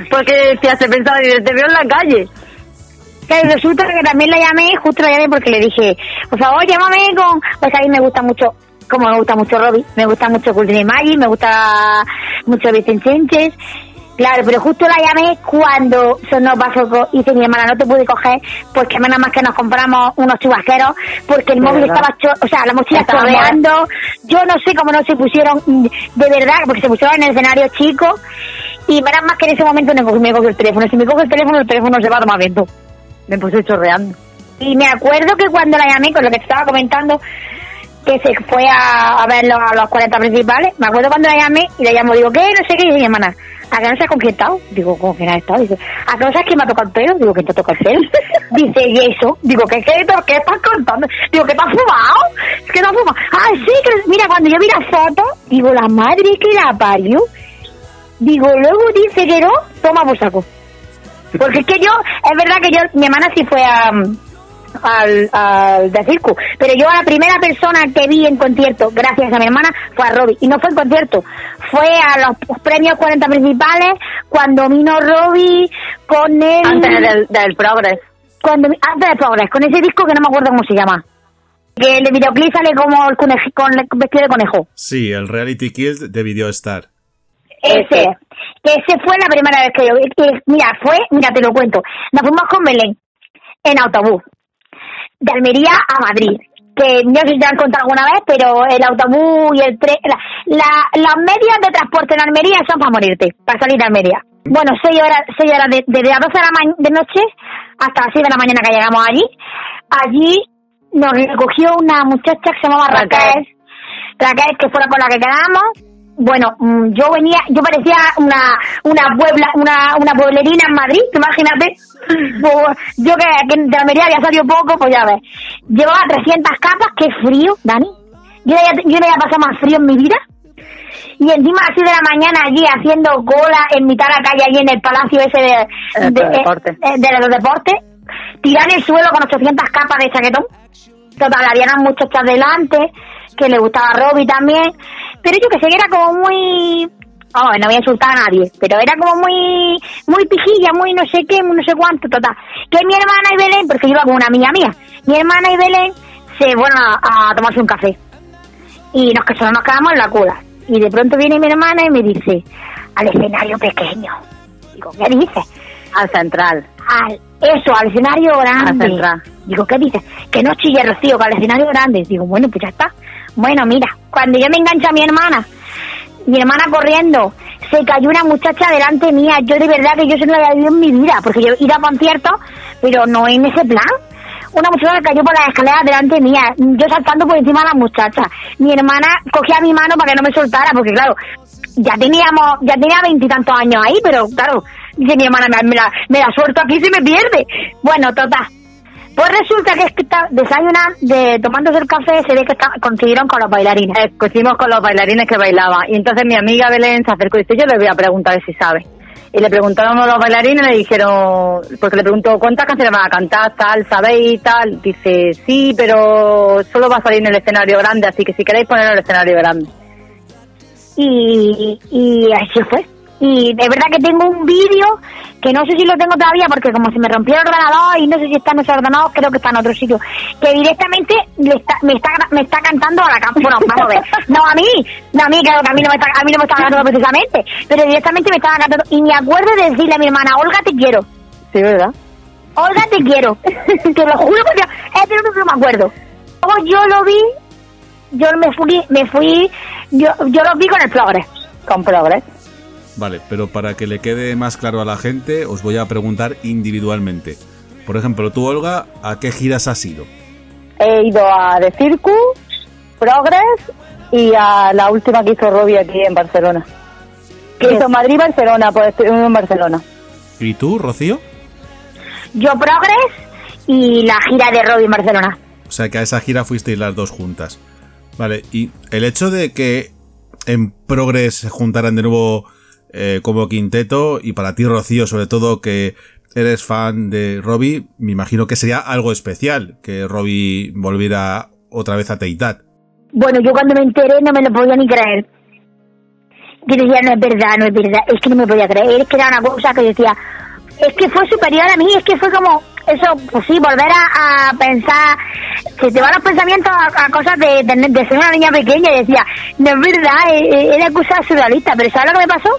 Porque se pensaba, dice, te veo en la calle. Resulta que también la llamé, justo la llamé porque le dije, por favor, llámame con... Pues a mí me gusta mucho, como me gusta mucho Robbie, me gusta mucho Cultura Maggi, me gusta mucho Vicente Sánchez. Claro, pero justo la llamé cuando nos pasó, co- dice mi hermana, no te pude coger porque nada más que nos compramos unos chubasqueros porque el De móvil verdad. estaba, cho- o sea, la mochila Estaba chorreando. Yo no sé cómo no se pusieron, de verdad, porque se pusieron en el escenario chico y menos más que en ese momento no me cogió el teléfono. Si me coge el teléfono, el teléfono se va a tomar viento. Me puse chorreando. Y me acuerdo que cuando la llamé, con lo que te estaba comentando, que se fue a, a ver los, a los 40 principales, me acuerdo cuando la llamé y la llamo, digo, ¿qué? No sé qué, y dice mi hermana, ¿a que no sabes con quién he estado? Digo, ¿con quién has estado? Dice, ¿a que no sabes quién me ha tocado el pelo? Digo, ¿quién te toca el pelo? *laughs* dice, ¿y eso? Digo, ¿qué, qué, qué estás contando? Digo, ¿qué te has fumado? Que no has fumado. Ah, sí, que mira, cuando yo vi la foto, digo, la madre que la parió. Digo, luego dice que no, toma por saco. Porque es que yo, es verdad que yo, mi hermana sí fue a, al, al de circo, pero yo a la primera persona que vi en concierto, gracias a mi hermana, fue a Robbie. Y no fue en concierto, fue a los premios 40 principales, cuando vino Robbie con el... Antes del, del Progress. Cuando, antes de Progress, con ese disco que no me acuerdo cómo se llama. Que el videoclip sale como el conejo, con el vestido de conejo. Sí, el Reality Kill de Video Star. Ese. Que ese fue la primera vez que yo vi. que, mira, fue, mira, te lo cuento. Nos fuimos con Belén en autobús. De Almería a Madrid. Que no sé si te han contado alguna vez, pero el autobús y el tren. La, la- las medias de transporte en Almería son para morirte, para salir de Almería. Bueno, seis horas, seis horas de- desde las 12 de la ma- de noche hasta las 6 de la mañana que llegamos allí. Allí nos recogió una muchacha que se llamaba Raquel. Raquel, que fue la con la que quedamos. Bueno, mm, yo venía, yo parecía una una puebla, una, una pueblerina en Madrid, imagínate. Pues, yo que, que de Almería había salido poco, pues ya ves. Llevaba 300 capas, qué frío, Dani. Yo no había, yo no había pasado más frío en mi vida. Y encima así de la mañana allí haciendo cola en mitad de la calle, allí en el palacio ese de, Eh, de, de deporte. eh, de los deportes, tirar el suelo con 800 capas de chaquetón. Total, había unas muchachas delante, que le gustaba Robbie también, pero yo que sé que era como muy... Oh, no voy a insultar a nadie, pero era como muy muy pijilla, muy no sé qué, muy no sé cuánto, total. Que mi hermana y Belén, porque yo iba con una amiga mía, mi hermana y Belén se fueron a, a tomarse un café. Y nos, que solo nos quedamos en la cola. Y de pronto viene mi hermana y me dice, al escenario pequeño. Digo, ¿qué dices? Al central. al eso, al escenario grande. Al central. Digo, ¿qué dices? Que no chille Rocío, que al escenario grande. Digo, bueno, pues ya está. Bueno, mira, cuando yo me engancho a mi hermana, mi hermana corriendo, se cayó una muchacha delante mía. Yo de verdad que yo eso no lo había vivido en mi vida, porque yo he ido a conciertos, pero no en ese plan. Una muchacha que cayó por las escaleras delante mía, yo saltando por encima de la muchacha. Mi hermana cogía mi mano para que no me soltara, porque claro, ya teníamos, ya tenía veintitantos años ahí, pero claro, dice mi hermana, me, me la, me la suelto aquí se me pierde. Bueno, total. Pues resulta que es que está desayunando, de, tomándose el café, se ve que está, consiguieron con los bailarines. Eh, coincidimos con los bailarines que bailaban. Y entonces mi amiga Belén se acercó y dice, yo le voy a preguntar si sabe. Y le preguntaron a los bailarines y le dijeron, porque le preguntó, ¿cuántas canciones van a cantar? Tal, ¿sabéis? Tal. Dice, sí, pero solo va a salir en el escenario grande, así que si queréis ponerlo en el escenario grande. y, y así fue. Y de verdad que tengo un vídeo que no sé si lo tengo todavía porque como se me rompió el ordenador y no sé si está en ese ordenador, creo que está en otro sitio, que directamente le está, me, está, me está cantando a la cámara. Bueno, vamos a ver. No a mí, no a mí, claro que a mí no me está, a mí no me está cantando precisamente, pero directamente me estaba cantando. Y me acuerdo de decirle a mi hermana, Olga, te quiero. Sí, ¿verdad? Olga, te quiero. *laughs* te lo juro que es de lo que me acuerdo. Luego yo lo vi, yo me fui, me fui, yo, yo lo vi con el Progress. Con Progress. Vale, pero para que le quede más claro a la gente, os voy a preguntar individualmente. Por ejemplo, tú, Olga, ¿a qué giras has ido? He ido a The Circus, Progress y a la última que hizo Robbie aquí en Barcelona. Que hizo Madrid-Barcelona, pues estuvimos en Barcelona. ¿Y tú, Rocío? Yo Progress y la gira de Robin Barcelona. O sea que a esa gira fuisteis las dos juntas. Vale, y el hecho de que en Progress se juntaran de nuevo eh, como quinteto, y para ti, Rocío, sobre todo que eres fan de Robbie, me imagino que sería algo especial que Robbie volviera otra vez a Teitat. Bueno, yo cuando me enteré no me lo podía ni creer. Yo decía, no es verdad, no es verdad, es que no me podía creer, es que era una cosa que decía, es que fue superior a mí, es que fue como, eso, pues sí, volver a, pensar, se te van los pensamientos a, cosas de, ser una niña pequeña y decía, no es verdad, eh, eh, era cosa surrealista, pero ¿sabes lo que me pasó?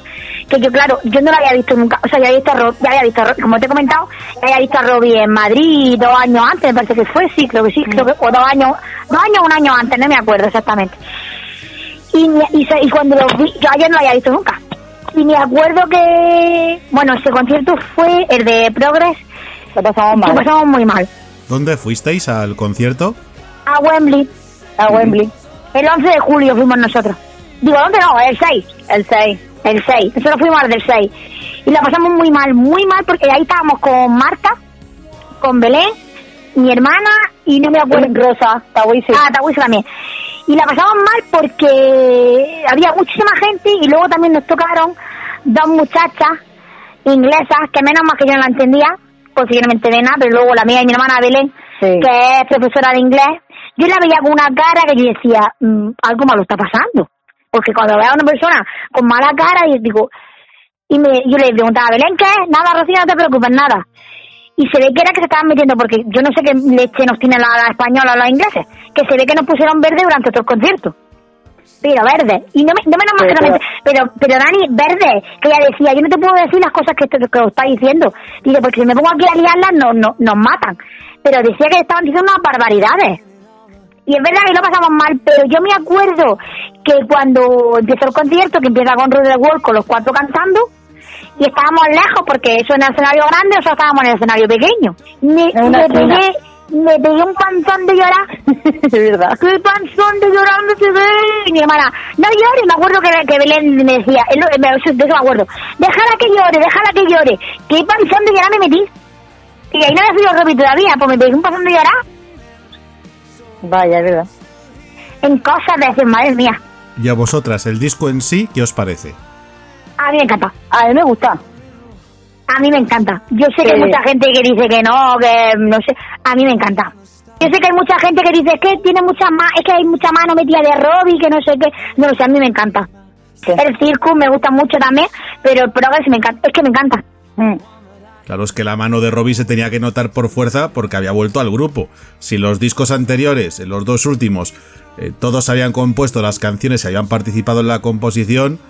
Que yo, claro, yo no la había visto nunca, o sea, ya había visto a ya había visto como te he comentado, ya había visto a Robbie en Madrid dos años antes, me parece que fue, sí, creo que sí, creo que, o dos años, dos años, un año antes, no me acuerdo exactamente. Y, y, y cuando lo vi, yo ayer no lo había visto nunca. Y me acuerdo que, bueno, ese concierto fue el de Progress, Lo pasamos mal. pasamos muy mal. ¿Dónde fuisteis al concierto? A Wembley, A Wembley. el 11 de julio fuimos nosotros. Digo, ¿dónde no? El 6. El 6. El 6. Nosotros fuimos al del 6. Y la pasamos muy mal, muy mal, porque ahí estábamos con Marta, con Belén, mi hermana y no me acuerdo. Rosa, Tahuisi. Ah, Tahuisi también. Y la pasamos mal porque había muchísima gente y luego también nos tocaron dos muchachas inglesas, que menos mal que yo no la entendía, me enteré nada, pero luego la mía y mi hermana Belén, Sí. que es profesora de inglés, yo la veía con una cara que yo decía, "Mm, algo malo está pasando. Porque cuando veo a una persona con mala cara, yo digo, y me, yo le preguntaba, Belén, ¿qué es? Nada, Rocío, no te preocupes, nada. y se ve que era que se estaban metiendo, porque yo no sé qué leche nos tiene la, la española o los ingleses, que se ve que nos pusieron verde durante todo el concierto. Pero verde. Y no me, no me nomás que no me- pero, pero Dani, verde, que ella decía, yo no te puedo decir las cosas que, te- que os está diciendo. Dice, porque si me pongo aquí a liarlas, no, no, nos matan. Pero decía que estaban diciendo unas barbaridades. Y es verdad que lo pasamos mal, pero yo me acuerdo que cuando empezó el concierto, que empieza con Rudy World con los cuatro cantando, y estábamos lejos porque eso en el escenario grande, nosotros estábamos en el escenario pequeño. Me, me pegué, me pegué un panzón de llorar. *laughs* Es verdad. ¡Qué panzón de llorar no se ve! Mi hermana, no llores, me acuerdo que, que Belén me decía, de eso me acuerdo, déjala que llore, déjala que llore. ¿Qué panzón de llorar me metí? Y ahí no me fui yo Robbie todavía, pues me pegué un panzón de llorar Vaya, es verdad. en cosas de decir, madre mía. Y a vosotras, el disco en sí, ¿qué os parece? A mí me encanta. A mí me gusta. A mí me encanta. Yo sé que hay Sí. mucha gente que dice que no, que no sé. A mí me encanta. Yo sé que hay mucha gente que dice que tiene mucha más, es que hay mucha mano metida de Robbie, que no sé qué. No lo sé, a mí me encanta. Sí. El circo me gusta mucho también, pero el progress me encanta. Es que me encanta. Mm. Claro, es que la mano de Robbie se tenía que notar por fuerza porque había vuelto al grupo. Si los discos anteriores, en los dos últimos, eh, todos habían compuesto las canciones y habían participado en la composición,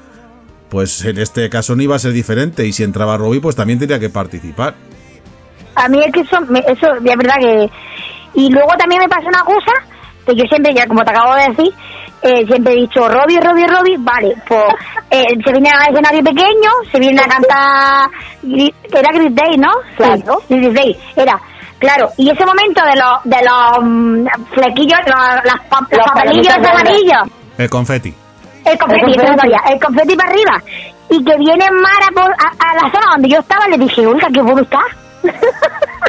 pues en este caso no iba a ser diferente. Y si entraba Robbie, pues también tenía que participar. A mí es que eso, me- eso es verdad que... Y luego también me pasa una cosa, que yo siempre, ya como te acabo de decir, eh, siempre he dicho, Robbie, Robbie, Robbie, vale, pues eh, se viene al escenario pequeño, se viene a cantar, era Gris Day, ¿no? Claro. Sí, Gris Day, era, claro, y ese momento de los, de los mm, flequillos, los, las los Los papelillos amarillos, El confeti. El confeti, El confeti. el confeti para arriba, y que viene Mara por, a, a la zona donde yo estaba, le dije, oiga, qué bueno está. *laughs*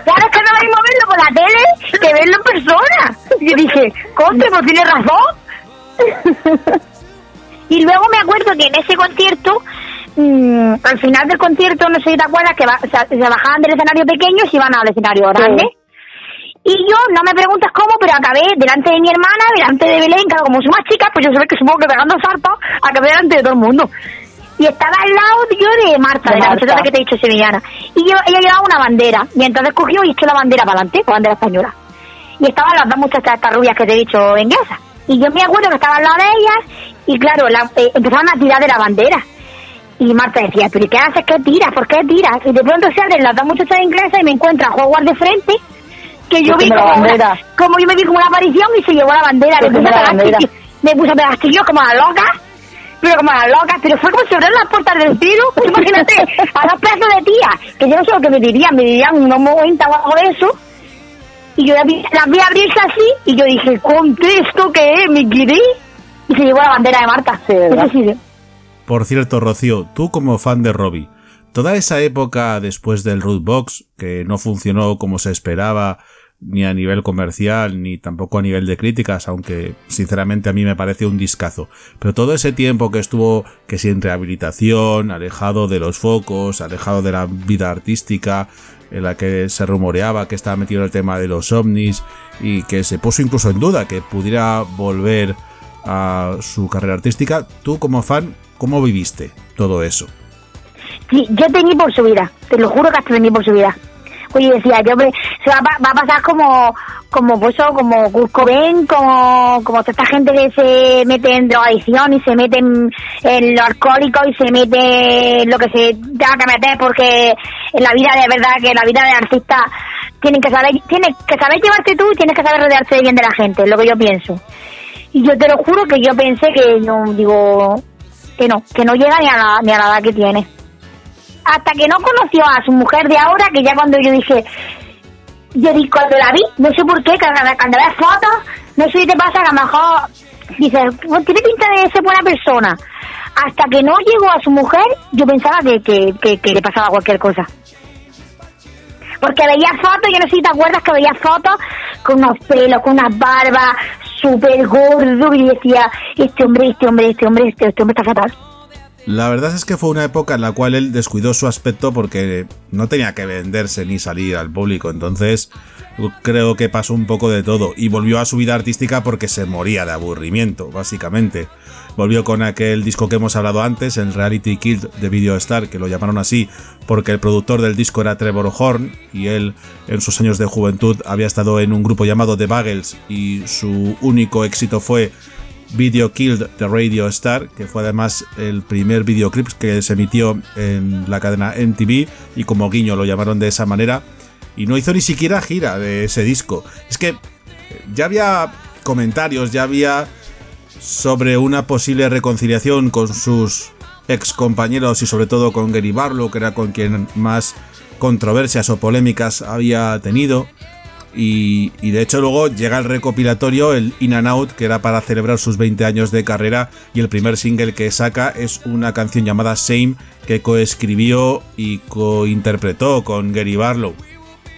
Claro, es que no mismo verlo por la tele que verlo en persona. Y yo dije, conte, pues tiene razón. *laughs* y luego me acuerdo que en ese concierto, mm, al final del concierto, no sé si te acuerdas, que va- se bajaban del escenario pequeño y se iban al escenario grande. Y yo, no me preguntas cómo, pero acabé delante de mi hermana, delante de Belén, claro, como soy más chica, pues yo sé que supongo que pegando zarpa, acabé delante de todo el mundo. Y estaba al lado yo de Marta, De de, la muchacha que te he dicho sevillana. Y yo, ella llevaba una bandera, y entonces cogió y echó la bandera para adelante, la bandera española. Y estaban las dos muchachas estas rubias que te he dicho inglesas. Y yo me acuerdo que estaba al lado de ellas, y claro, la, eh, empezaron a tirar de la bandera. Y Marta decía, pero ¿y qué haces? ¿Qué tiras? ¿Por qué tiras? Y de pronto se abren las dos muchachas inglesas y me encuentra a Howard de frente, que yo vi la como, bandera. una- como yo me vi como una aparición y se llevó la bandera. Me puse la bandera. me puse a pegar como a la loca, pero como a la loca, pero fue como si abrieran las puertas del cielo. Pues imagínate, *laughs* a dos pedazos de tía, que yo no sé lo que me dirían, me dirían unos 90 o algo de eso. Y yo las vi, las vi abrirse así y yo dije, ¿conté esto qué es? ¿Me quedé? Y se llevó la bandera de Marta. Sí, ¿verdad? Eso sí, Por cierto, Rocío, tú como fan de Robbie, toda esa época después del Rootbox, que no funcionó como se esperaba, ni a nivel comercial, ni tampoco a nivel de críticas, aunque sinceramente a mí me parece un discazo. Pero todo ese tiempo que estuvo, que sin rehabilitación, alejado de los focos, alejado de la vida artística, en la que se rumoreaba que estaba metido en el tema de los ovnis y que se puso incluso en duda que pudiera volver a su carrera artística, tú como fan, ¿cómo viviste todo eso? Sí, yo temí por su vida, te lo juro que hasta temí por su vida. Oye, decía, yo me- se va, va a pasar como, como pues como Kurt Cobain, como, como toda esta gente que se mete en drogadicción y se mete en, en lo alcohólico y se mete en lo que se tenga que meter porque en la vida de verdad que la vida de artista tienen que saber, tienes que saber llevarte tú y tienes que saber rodearte bien de la gente, es lo que yo pienso. Y yo te lo juro que yo pensé que no, digo, que no, que no llega ni a la, ni a la edad que tiene hasta que no conoció a su mujer de ahora, que ya cuando yo dije, yo di, cuando la vi, no sé por qué, cuando, cuando ves fotos, no sé si te pasa que a lo mejor dices, "Pues tiene pinta de ser buena persona. Hasta que no llegó a su mujer, yo pensaba que, que, que, que le pasaba cualquier cosa. Porque veía fotos, yo no sé si te acuerdas que veía fotos con unos pelos, con unas barbas, súper gordo, y decía, este hombre, este hombre, este hombre, este, este hombre está fatal. La verdad es que fue una época en la cual él descuidó su aspecto porque no tenía que venderse ni salir al público, entonces creo que pasó un poco de todo y volvió a su vida artística porque se moría de aburrimiento, básicamente. Volvió con aquel disco que hemos hablado antes, el Reality Killed de Video Star, que lo llamaron así porque el productor del disco era Trevor Horn y él en sus años de juventud había estado en un grupo llamado The Bagels y su único éxito fue Video Killed the Radio Star, que fue además el primer videoclip que se emitió en la cadena MTV y como guiño lo llamaron de esa manera. Y no hizo ni siquiera gira de ese disco. Es que ya había comentarios, ya había sobre una posible reconciliación con sus ex compañeros y sobre todo con Gary Barlow, que era con quien más controversias o polémicas había tenido. Y, de hecho luego llega el recopilatorio, el In and Out, que era para celebrar sus 20 años de carrera y el primer single que saca es una canción llamada Same que coescribió y cointerpretó con Gary Barlow.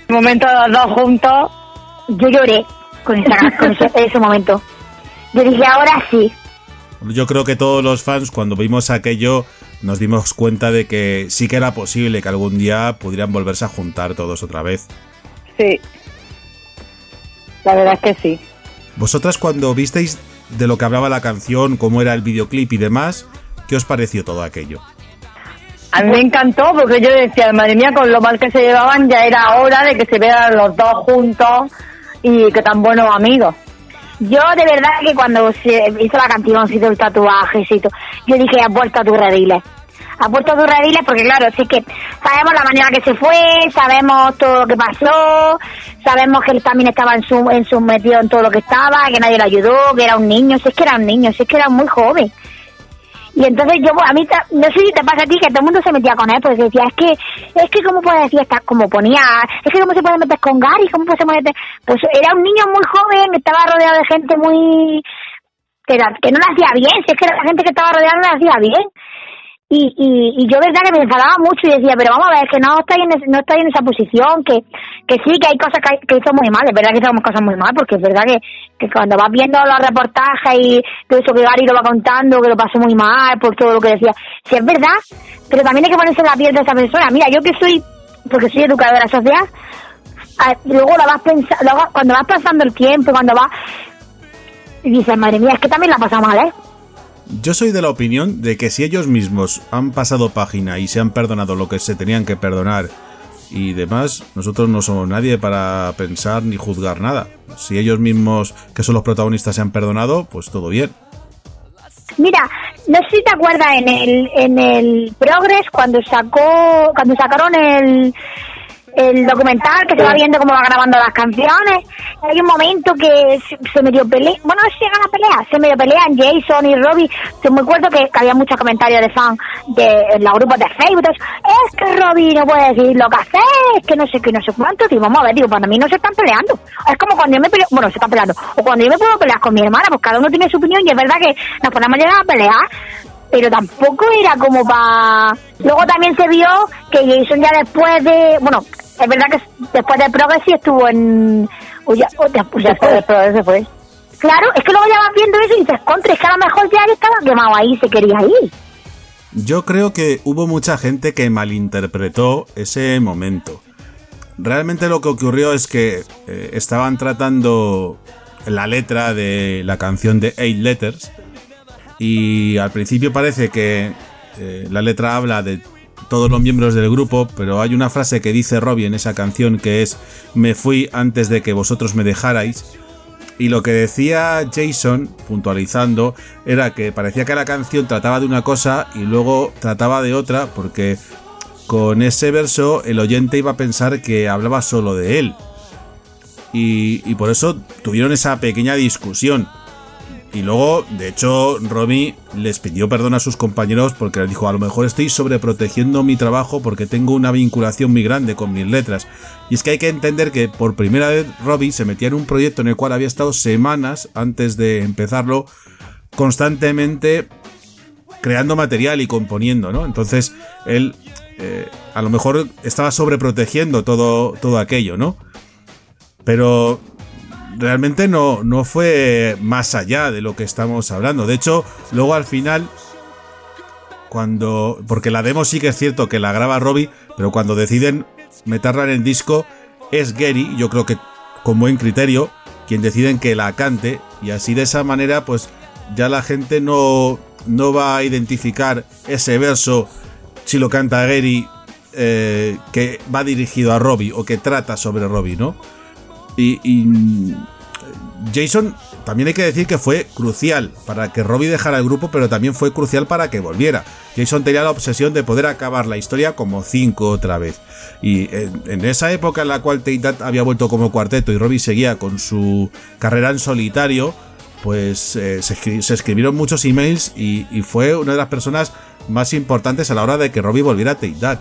En momento los dos juntos, yo lloré con, *laughs* ese, momento. Yo dije, ahora sí. Yo creo que todos los fans cuando vimos aquello nos dimos cuenta de que sí que era posible que algún día pudieran volverse a juntar todos otra vez. Sí, la verdad es que sí. Vosotras cuando visteis de lo que hablaba la canción, cómo era el videoclip y demás, ¿qué os pareció todo aquello? A mí me encantó porque yo decía, madre mía, con lo mal que se llevaban ya era hora de que se vieran los dos juntos y que tan buenos amigos. Yo de verdad que cuando se hizo la canción, se hizo el tatuaje, yo dije, has vuelto a tus rediles ha puesto sus rediles porque claro, sí que sabemos la manera que se fue, sabemos todo lo que pasó, sabemos que él también estaba en su, en su metido en todo lo que estaba, que nadie lo ayudó, que era un niño, si es que era un niño, si es que era muy joven. Y entonces yo, a mí, no sé si te pasa a ti que todo el mundo se metía con él, porque decía, es que, es que cómo puede decir, está como ponía, es que cómo se puede meter con Gary, cómo puede meter, pues era un niño muy joven, estaba rodeado de gente muy, que, no lo hacía bien, si es que la gente que estaba rodeada no lo hacía bien. Y, y, y yo verdad que me enfadaba mucho y decía, pero vamos a ver, que no estáis en, no estáis en esa posición, que, que sí, que hay cosas que, que hizo muy mal, es verdad que hicimos cosas muy mal, porque es verdad que, que cuando vas viendo los reportajes y todo eso que Gary lo va contando, que lo pasó muy mal por todo lo que decía, sí es verdad, pero también hay que ponerse la piel de esa persona. Mira, yo que soy, porque soy educadora social, luego lo vas pensando, cuando vas pasando el tiempo, cuando vas, y dices, madre mía, es que también la pasa mal, ¿eh? Yo soy de la opinión de que si ellos mismos han pasado página y se han perdonado lo que se tenían que perdonar y demás, nosotros no somos nadie para pensar ni juzgar nada. Si ellos mismos, que son los protagonistas, se han perdonado, pues todo bien. Mira, no sé si te acuerdas en el en el Progress cuando sacó cuando sacaron el el documental que se va viendo cómo va grabando las canciones. Hay un momento que se, me dio pelea, bueno, no se a pelea, se medio pelean Jason y Robbie. Se me acuerdo que, había muchos comentarios de fan de los grupos de Facebook. Es que Robbie no puede decir lo que hace, es que no sé qué, no sé cuánto. Digo, vamos a ver, digo, para mí no se están peleando. Es como cuando yo me peleo, bueno, se están peleando. O cuando yo me puedo pelear con mi hermana, pues cada uno tiene su opinión y es verdad que nos podemos llegar a pelear pero tampoco era como para... Luego también se vio que Jason ya después de... Bueno, es verdad que después de Progress sí estuvo en... O ya, después, de Progress se fue. Claro, es que luego ya vas viendo eso y dices, contra, es que a lo mejor ya estaba quemado ahí, se quería ir. Yo creo que hubo mucha gente que malinterpretó ese momento. Realmente lo que ocurrió es que eh, estaban tratando la letra de la canción de Eight Letters y al principio parece que eh, la letra habla de todos los miembros del grupo, pero hay una frase que dice Robbie en esa canción que es me fui antes de que vosotros me dejarais. Y lo que decía Jason, puntualizando, era que parecía que la canción trataba de una cosa y luego trataba de otra, porque con ese verso el oyente iba a pensar que hablaba solo de él. Y, y por eso tuvieron esa pequeña discusión. Y luego, de hecho, Romy les pidió perdón a sus compañeros porque les dijo, a lo mejor estoy sobreprotegiendo mi trabajo porque tengo una vinculación muy grande con mis letras. Y es que hay que entender que por primera vez Robbie se metía en un proyecto en el cual había estado semanas antes de empezarlo constantemente creando material y componiendo, ¿no? Entonces él eh, a lo mejor estaba sobreprotegiendo todo, todo aquello, ¿no? Pero realmente no, no fue más allá de lo que estamos hablando. De hecho, luego al final, cuando. Porque la demo sí que es cierto que la graba Robbie, pero cuando deciden meterla en el disco es Gary, yo creo que con buen criterio, quien deciden que la cante y así de esa manera pues ya la gente no, no va a identificar ese verso si lo canta Gary eh, que va dirigido a Robbie o que trata sobre Robbie, ¿no? Y, y Jason también hay que decir que fue crucial para que Robbie dejara el grupo, pero también fue crucial para que volviera. Jason tenía la obsesión de poder acabar la historia como cinco otra vez. Y en, esa época en la cual Tate había vuelto como cuarteto y Robbie seguía con su carrera en solitario, pues eh, se, escribieron muchos emails y, fue una de las personas más importantes a la hora de que Robbie volviera a Tate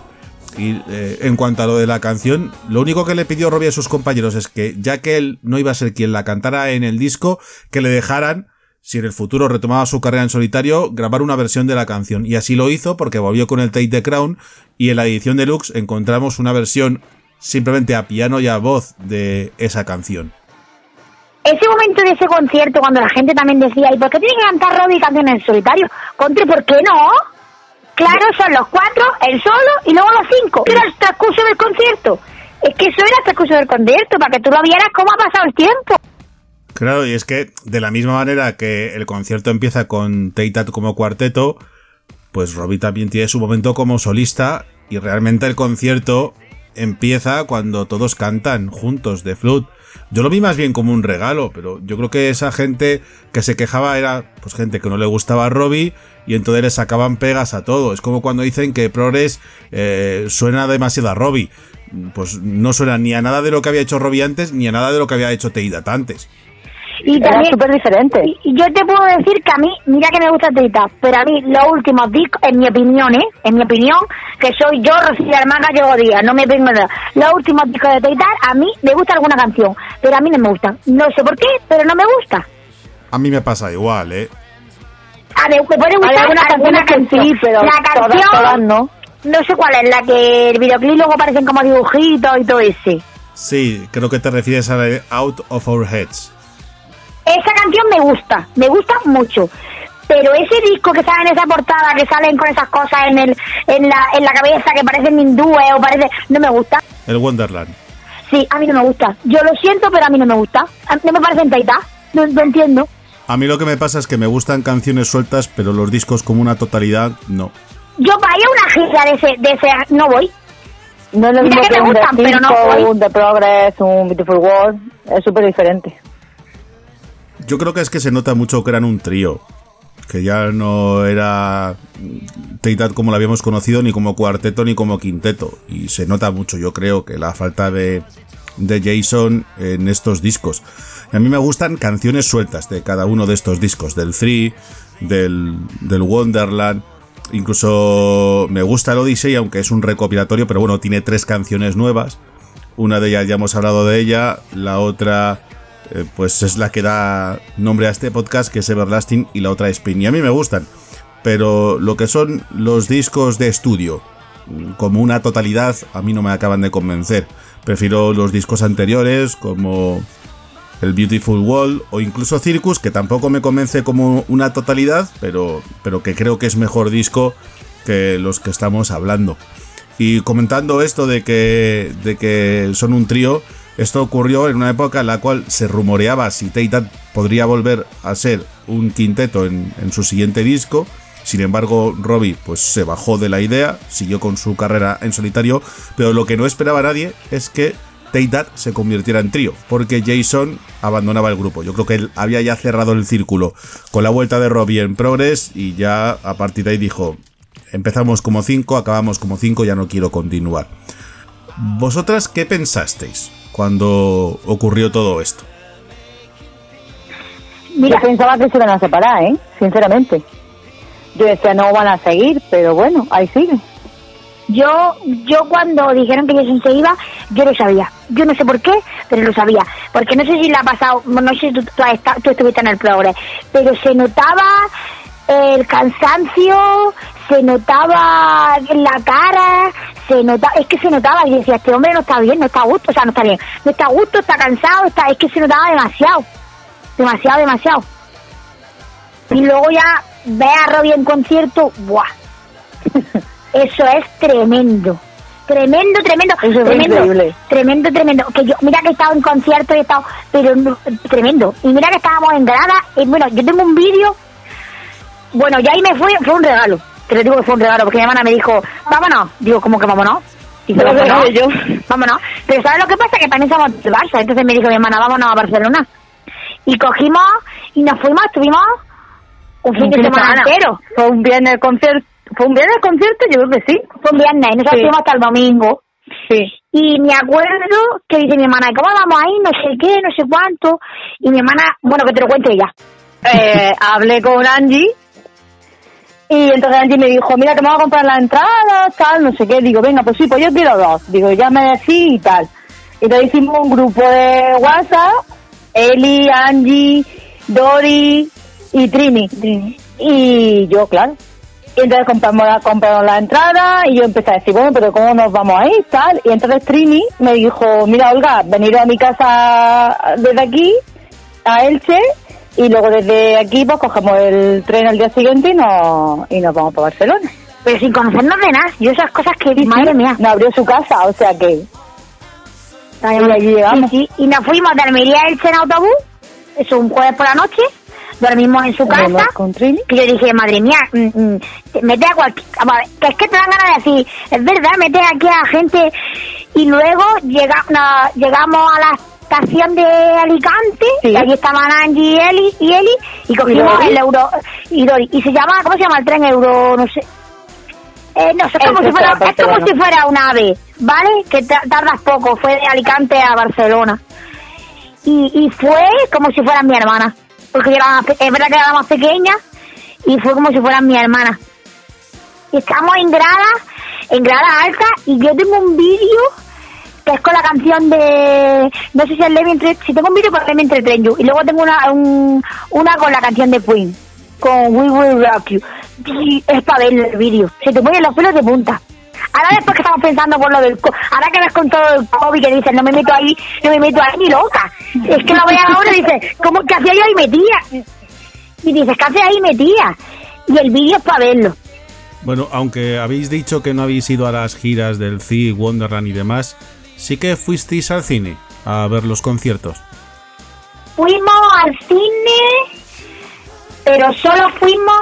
y eh, en cuanto a lo de la canción, lo único que le pidió Robbie a sus compañeros es que, ya que él no iba a ser quien la cantara en el disco, que le dejaran, si en el futuro retomaba su carrera en solitario, grabar una versión de la canción. Y así lo hizo porque volvió con el Take the Crown y en la edición deluxe encontramos una versión simplemente a piano y a voz de esa canción. Ese momento de ese concierto, cuando la gente también decía, ¿y por qué tiene que cantar Robbie canciones en solitario? Contra, ¿por qué no? Claro, son los cuatro, el solo y luego los cinco. Era el transcurso del concierto. Es que eso era el transcurso del concierto, para que tú lo vieras cómo ha pasado el tiempo. Claro, y es que de la misma manera que el concierto empieza con Tate como cuarteto, pues Robbie también tiene su momento como solista y realmente el concierto empieza cuando todos cantan juntos de flute. Yo lo vi más bien como un regalo, pero yo creo que esa gente que se quejaba era pues gente que no le gustaba a Robbie y entonces le sacaban pegas a todo. Es como cuando dicen que Progress eh, suena demasiado a Robbie. Pues no suena ni a nada de lo que había hecho Robbie antes, ni a nada de lo que había hecho Teidat antes. Y también, súper diferente. Y yo te puedo decir que a mí, mira que me gusta Teidat, pero a mí los últimos discos, en mi opinión, ¿eh? En mi opinión, que soy yo, Rocío Armanga, llevo días, no me vengo nada. Los últimos discos de Teidat, a mí me gusta alguna canción, pero a mí no me gusta. No sé por qué, pero no me gusta. A mí me pasa igual, ¿eh? A ver, me puede gustar alguna alguna canción que sí, pero la canción, todas, todas no. No sé cuál es, la que el videoclip luego aparecen como dibujitos y todo ese. Sí, creo que te refieres a la de Out of Our Heads. Esa canción me gusta, me gusta mucho. Pero ese disco que sale en esa portada, que salen con esas cosas en el en la, en la cabeza, que parecen hindúes o parece... No me gusta. El Wonderland. Sí, a mí no me gusta. Yo lo siento, pero a mí no me gusta. No me parecen taitas. No, no entiendo. A mí lo que me pasa es que me gustan canciones sueltas, pero los discos como una totalidad, no. Yo para ir a una gira de ese, de ese no voy. No es lo mismo que que me un The gustan, pero no voy. un The Progress, un Beautiful World. Es súper diferente. Yo creo que es que se nota mucho que eran un trío. Que ya no era Teitat como lo habíamos conocido, ni como cuarteto, ni como quinteto. Y se nota mucho, yo creo, que la falta de, de Jason en estos discos. A mí me gustan canciones sueltas de cada uno de estos discos, del Three, del, del Wonderland. Incluso me gusta el Odyssey, aunque es un recopilatorio, pero bueno, tiene tres canciones nuevas. Una de ellas ya hemos hablado de ella, la otra eh, pues es la que da nombre a este podcast, que es Everlasting, y la otra es Spin. Y a mí me gustan, pero lo que son los discos de estudio, como una totalidad, a mí no me acaban de convencer. Prefiero los discos anteriores, como el Beautiful Wall o incluso Circus, que tampoco me convence como una totalidad, pero, pero que creo que es mejor disco que los que estamos hablando. Y comentando esto de que, de que son un trío, esto ocurrió en una época en la cual se rumoreaba si Tate podría volver a ser un quinteto en, su siguiente disco. Sin embargo, Robbie pues se bajó de la idea, siguió con su carrera en solitario, pero lo que no esperaba nadie es que Tate se convirtiera en trío, porque Jason abandonaba el grupo. Yo creo que él había ya cerrado el círculo con la vuelta de Robbie en Progress y ya a partir de ahí dijo, empezamos como 5, acabamos como 5, ya no quiero continuar. ¿Vosotras qué pensasteis cuando ocurrió todo esto? Mira, Yo pensaba que se iban a separar, ¿eh? Sinceramente. Yo decía, no van a seguir, pero bueno, ahí siguen. yo, yo cuando dijeron que Jason se iba, yo lo sabía. Yo no sé por qué, pero lo sabía. Porque no sé si le ha pasado, no sé si tú, tú, has estado- tú estuviste en el programa, pero se notaba el cansancio, se notaba en la cara, se notaba, es que se notaba, y decía, este hombre no está bien, no está a gusto, o sea, no está bien, no está a gusto, está cansado, está, es que se notaba demasiado, demasiado, demasiado. Y luego ya ve a Robbie en concierto, ¡buah! *laughs* Eso es tremendo. Tremendo, tremendo, Eso es tremendo, increíble. tremendo, tremendo. Que yo, mira que he estado en conciertos y he estado, pero no- tremendo. Y mira que estábamos en grada. Y bueno, yo tengo un vídeo. Bueno, ya ahí me fui, fue un regalo. Te lo digo que fue un regalo, porque mi hermana me dijo, vámonos. Digo, ¿cómo que vámonos? Dice, Lo vámonos. yo. Vámonos. Pero ¿sabes lo que pasa? Que también somos del Barça. Entonces me dijo mi hermana, vámonos a Barcelona. Y cogimos y nos fuimos, estuvimos un fin de semana entero. Fue un viernes concierto. ¿Fue un viernes concierto? Yo creo que sí. Fue un viernes y nosotros Sí. fuimos hasta el domingo. Sí. Y me acuerdo que dice mi hermana, ¿cómo vamos ahí? No sé qué, no sé cuánto. Y mi hermana, bueno, que te lo cuente ella. Eh, hablé con Angie y entonces Angie me dijo, mira que me voy a comprar la entrada, tal, no sé qué. Digo, venga, pues sí, pues yo quiero dos. Digo, ya me decís y tal. Entonces hicimos un grupo de WhatsApp, Eli, Angie, Dori y Trini. Y yo, claro. Y entonces compramos la, compramos la entrada y yo empecé a decir, bueno, pero ¿cómo nos vamos a ir? Tal. Y entonces Trini me dijo, mira, Olga, venir a mi casa desde aquí, a Elche, y luego desde aquí pues cogemos el tren al día siguiente y nos, y nos vamos para Barcelona. Pero sin conocernos de nada. Yo esas cosas que, madre mía. Me abrió su casa, o sea que... Y allí llegamos. Sí, sí. Y nos fuimos de Almería a Elche en autobús. Eso un jueves por la noche. Dormimos en su casa. Que yo dije, madre mía, mm, mm, mete a cualquier... Que es que te dan ganas de decir, es verdad, mete aquí a gente. Y luego llega, no, llegamos a la estación de Alicante. Sí. Y allí estaban Angie y Eli, y, Eli, y cogimos el euro... Y Dori. Y se llama, ¿cómo se llama el tren? Euro, no sé... Eh, no, es como, si fuera, es como si fuera un ave, ¿vale? Que ta- tardas poco, fue de Alicante a Barcelona. Y, y fue como si fueran mi hermana, porque yo era es verdad que era más pequeña, y fue como si fueran mi hermana. Y estamos en grada, en grada alta, y yo tengo un vídeo que es con la canción de, no sé si es Levi entre, si tengo un vídeo con Levi entre y luego tengo una, un- una con la canción de Queen, con We Will Rock You. Y es para ver el vídeo, se te ponen los pelos de punta. Ahora después que estamos pensando por lo del... Ahora que ves con todo el COVID que dices, no me meto ahí, no me meto ahí ni loca. Es que lo veas ahora y dices, ¿cómo que hacía yo ahí metía? Y dices, ¿qué hacía ahí metía? Y el vídeo es para verlo. Bueno, aunque habéis dicho que no habéis ido a las giras del CI, Wonderland y demás, sí que fuisteis al cine a ver los conciertos. Fuimos al cine, pero solo fuimos...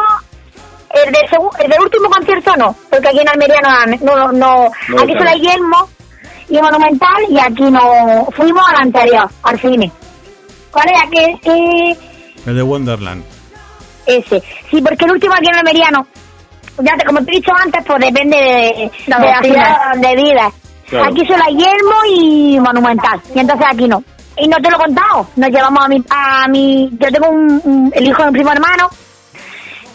El, de el del último concierto no, porque aquí en Almería no... dan- no, no, no- aquí solo hay Yelmo y Monumental y aquí no... Fuimos al anterior, al cine. ¿Cuál era? ¿Qué, qué, El de Wonderland. Ese. Sí, porque el último aquí en Almería no. Ya te, como te he dicho antes, pues depende de, La de la donde vives. Claro. Aquí solo hay Yelmo y Monumental. Y entonces aquí no. Y no te lo he contado. Nos llevamos a mi... A mi yo tengo un, un- el hijo de mi primo hermano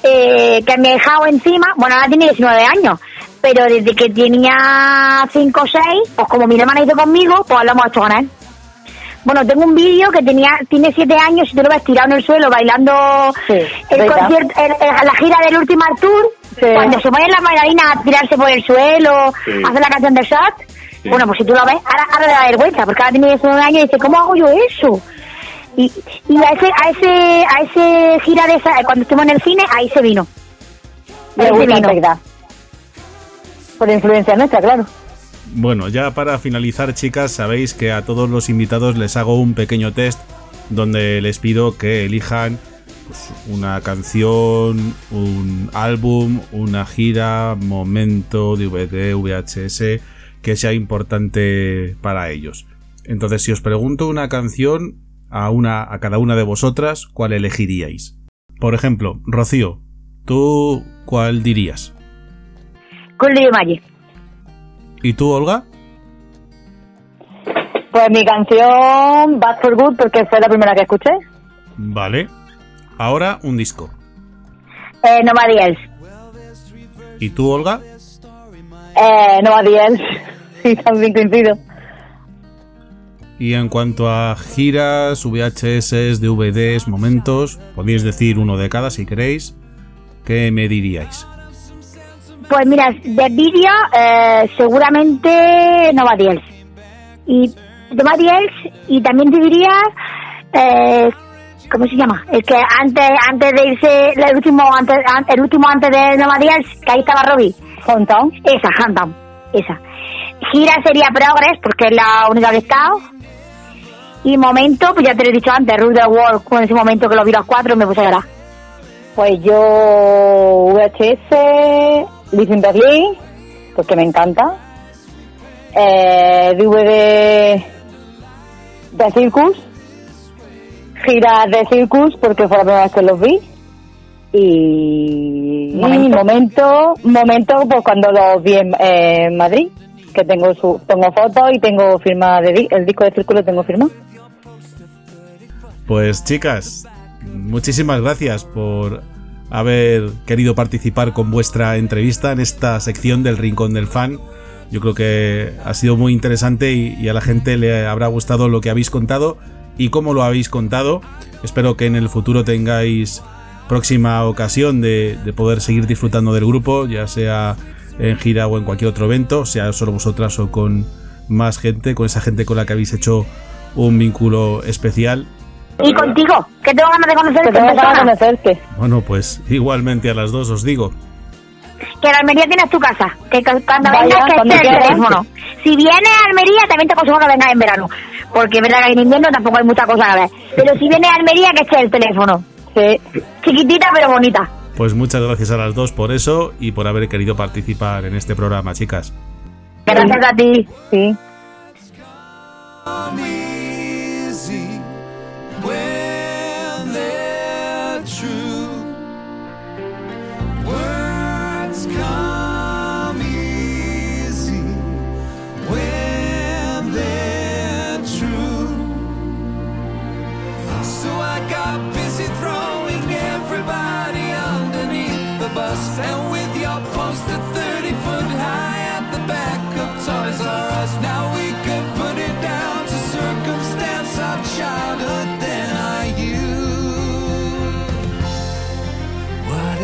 eh, que me he dejado encima. Bueno, ahora tiene 19 años. Pero desde que tenía 5 o 6, pues como mi hermana hizo conmigo, pues hemos hecho con él. Bueno, tengo un vídeo que tenía tiene siete años y tú lo ves tirado en el suelo bailando el ¿verdad? concierto, el- el- la gira del último tour, Sí. cuando se ponen las bailarinas a tirarse por el suelo, Sí. a hacer la canción del shot. Bueno, pues si tú lo ves, ahora, ahora le da vergüenza, porque ahora tiene 19 años y dice, ¿cómo hago yo eso? Y, y a ese, a ese, a ese gira de esa, cuando estuvimos en el cine, ahí se vino. Ahí se vino. verdad. Por influencia nuestra, claro. Bueno, ya para finalizar, chicas, sabéis que a todos los invitados les hago un pequeño test donde les pido que elijan pues, una canción, un álbum, una gira, momento, DVD, VHS que sea importante para ellos. Entonces, si os pregunto una canción a una a cada una de vosotras, ¿cuál elegiríais? Por ejemplo, Rocío, ¿tú cuál dirías? Con Leo Maggi. ¿Y tú, Olga? Pues mi canción Bad for Good, porque fue la primera que escuché. Vale. Ahora un disco. Eh, Nobody Else. ¿Y tú, Olga? Eh, Nobody Else. *laughs* Sí, también coincido. Y en cuanto a giras, VHS, DVDs, momentos, podéis decir uno de cada si queréis. ¿Qué me diríais? Pues mira, de vídeo eh, seguramente Nobody Else. Y Nobody Else y también te diría, eh, ¿cómo se llama? El que antes antes de irse, el último antes, an- el último antes de Nobody Else, que ahí estaba Robbie. Hometown. Esa, Hometown, esa. Gira sería Progress, porque es la única que he estado. Y momento, pues ya te lo he dicho antes, the World, en ese momento que lo vi los cuatro me puse a llorar. Pues yo VHS, Live in Berlin, porque me encanta. Eh, DVD de Circus, giras de Circus, porque fue la primera vez que los vi. Y Momento. momento, momento, pues cuando los vi en, en Madrid, que tengo su, tengo fotos y tengo firma de el disco de Círculo tengo firma. Pues chicas, muchísimas gracias por haber querido participar con vuestra entrevista en esta sección del Rincón del Fan. Yo creo que ha sido muy interesante y, y a la gente le habrá gustado lo que habéis contado y cómo lo habéis contado. Espero que en el futuro tengáis próxima ocasión de, de poder seguir disfrutando del grupo, ya sea en gira o en cualquier otro evento, sea solo vosotras o con más gente, con esa gente con la que habéis hecho un vínculo especial. Y contigo, que tengo ganas de conocerte Que en tengo ganas de persona. conocerte. Bueno, pues igualmente a las dos os digo. Que en Almería tienes tu casa. Que cu- cuando Vaya, vengas que cuando esté el teléfono. Si vienes a Almería, también te aconsejo que vengas en verano. Porque es verdad que en invierno tampoco hay mucha cosa a ver. Pero si vienes a Almería, que esté el teléfono. Sí. Chiquitita pero bonita. Pues muchas gracias a las dos por eso y por haber querido participar en este programa, chicas. Gracias a ti. Sí.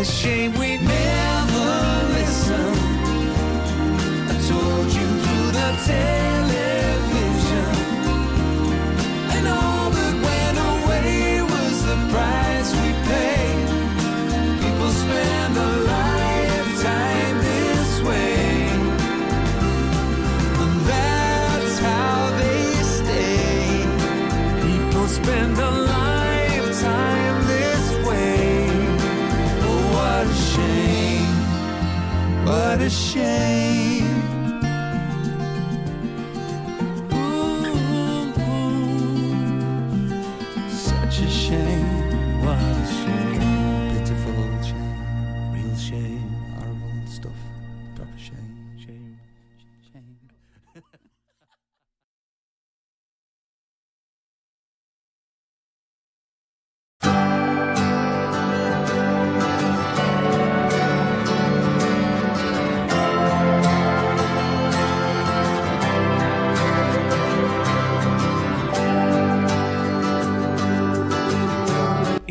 Shame we never listened. I told you through the television. What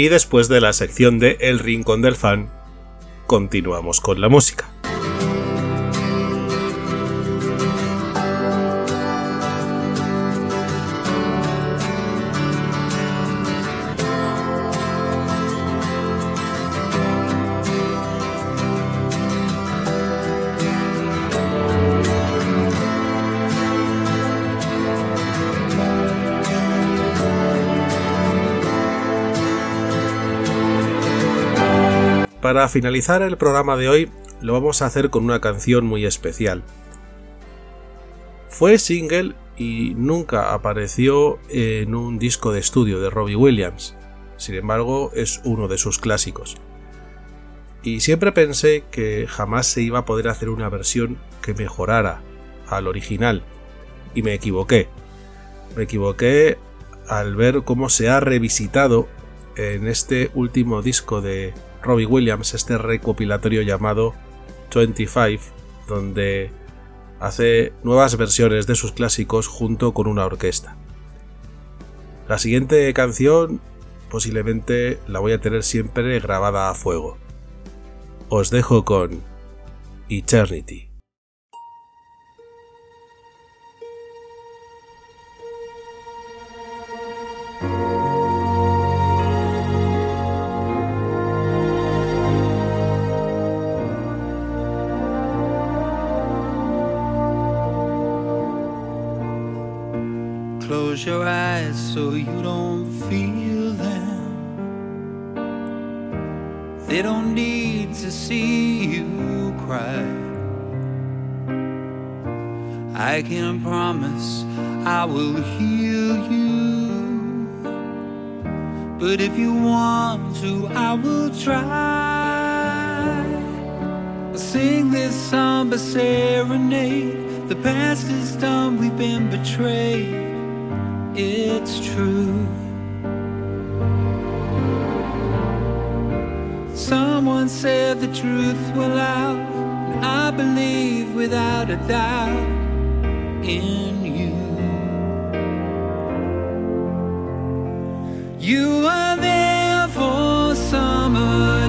Y después de la sección de El Rincón del Fan, continuamos con la música. Para finalizar el programa de hoy, lo vamos a hacer con una canción muy especial. Fue single y nunca apareció en un disco de estudio de Robbie Williams. Sin embargo, es uno de sus clásicos. Y siempre pensé que jamás se iba a poder hacer una versión que mejorara al original. Y me equivoqué. Me equivoqué al ver cómo se ha revisitado en este último disco de Robbie Williams, este recopilatorio llamado 25, donde hace nuevas versiones de sus clásicos junto con una orquesta. La siguiente canción posiblemente la voy a tener siempre grabada a fuego. Os dejo con Eternity. Close your eyes so you don't feel them. They don't need to see you cry. I can promise I will heal you. But if you want to, I will try. Sing this somber serenade. The past is done, we've been betrayed. It's true. Someone said the truth will out. and I believe without a doubt in you. You are there for summer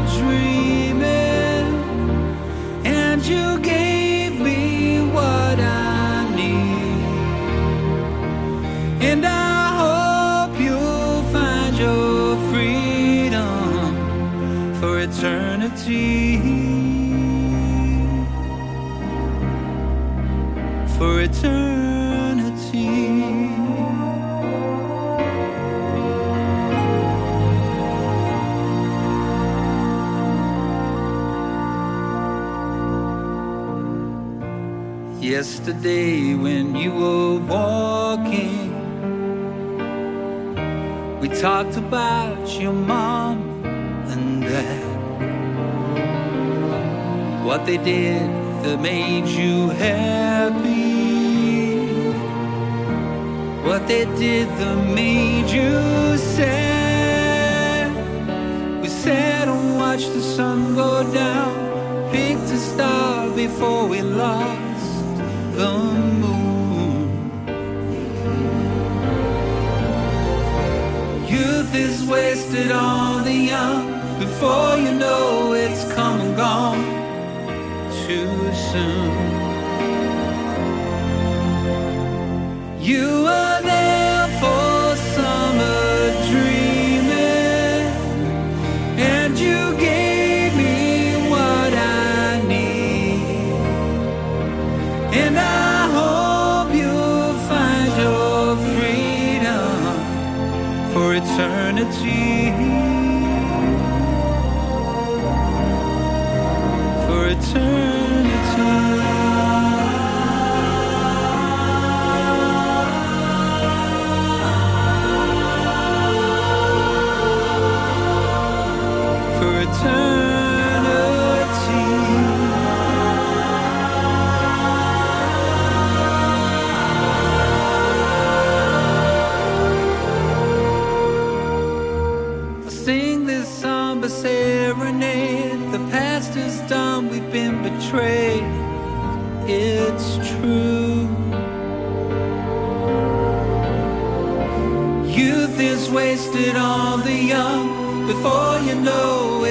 And I hope you'll find your freedom for eternity. For eternity. Yesterday, when you were walking, we talked about your mom and dad. What they did that made you happy. What they did that made you sad. We sat and watched the sun go down, picked a star before we lost the Is wasted on the young. Before you know it's come and gone too soon. You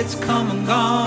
it's come and gone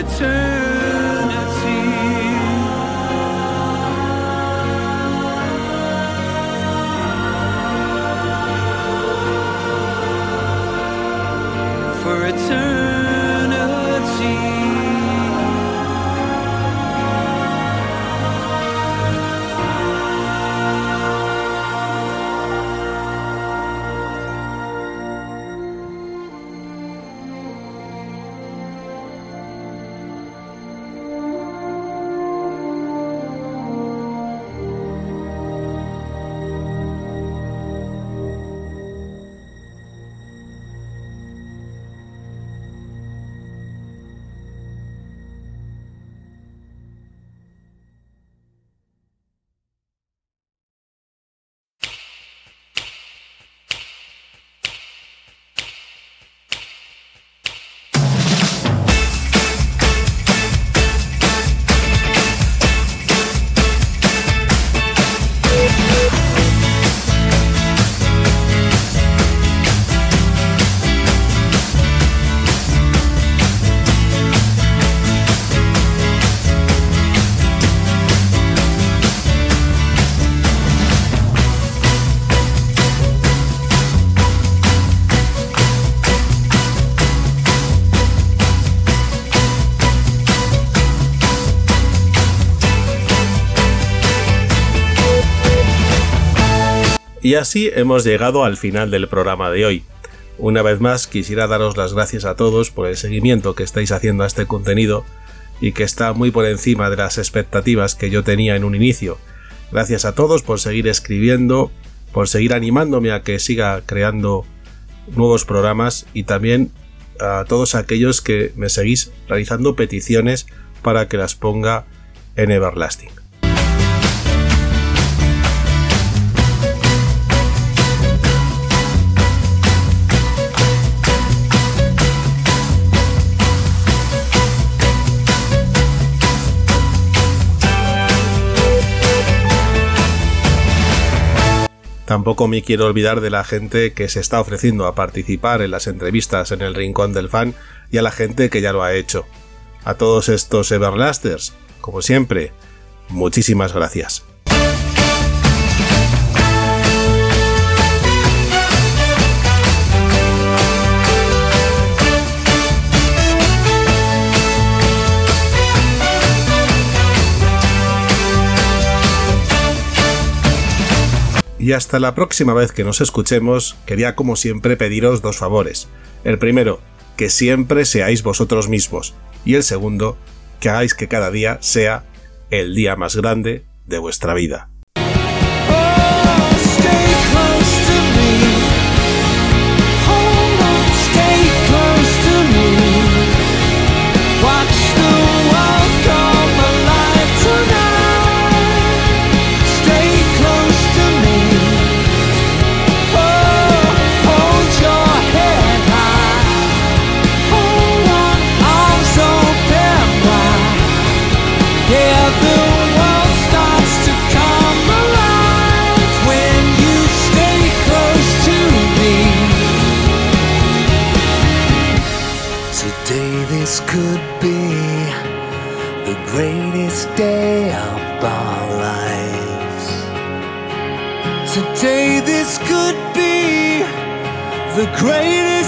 For Y así hemos llegado al final del programa de hoy. Una vez más quisiera daros las gracias a todos por el seguimiento que estáis haciendo a este contenido y que está muy por encima de las expectativas que yo tenía en un inicio. Gracias a todos por seguir escribiendo, por seguir animándome a que siga creando nuevos programas y también a todos aquellos que me seguís realizando peticiones para que las ponga en Everlasting. Tampoco me quiero olvidar de la gente que se está ofreciendo a participar en las entrevistas en el Rincón del Fan y a la gente que ya lo ha hecho. A todos estos Everlasters, como siempre, muchísimas gracias. Y hasta la próxima vez que nos escuchemos, quería como siempre pediros dos favores. El primero, que siempre seáis vosotros mismos. Y el segundo, que hagáis que cada día sea el día más grande de vuestra vida. Today this could be the greatest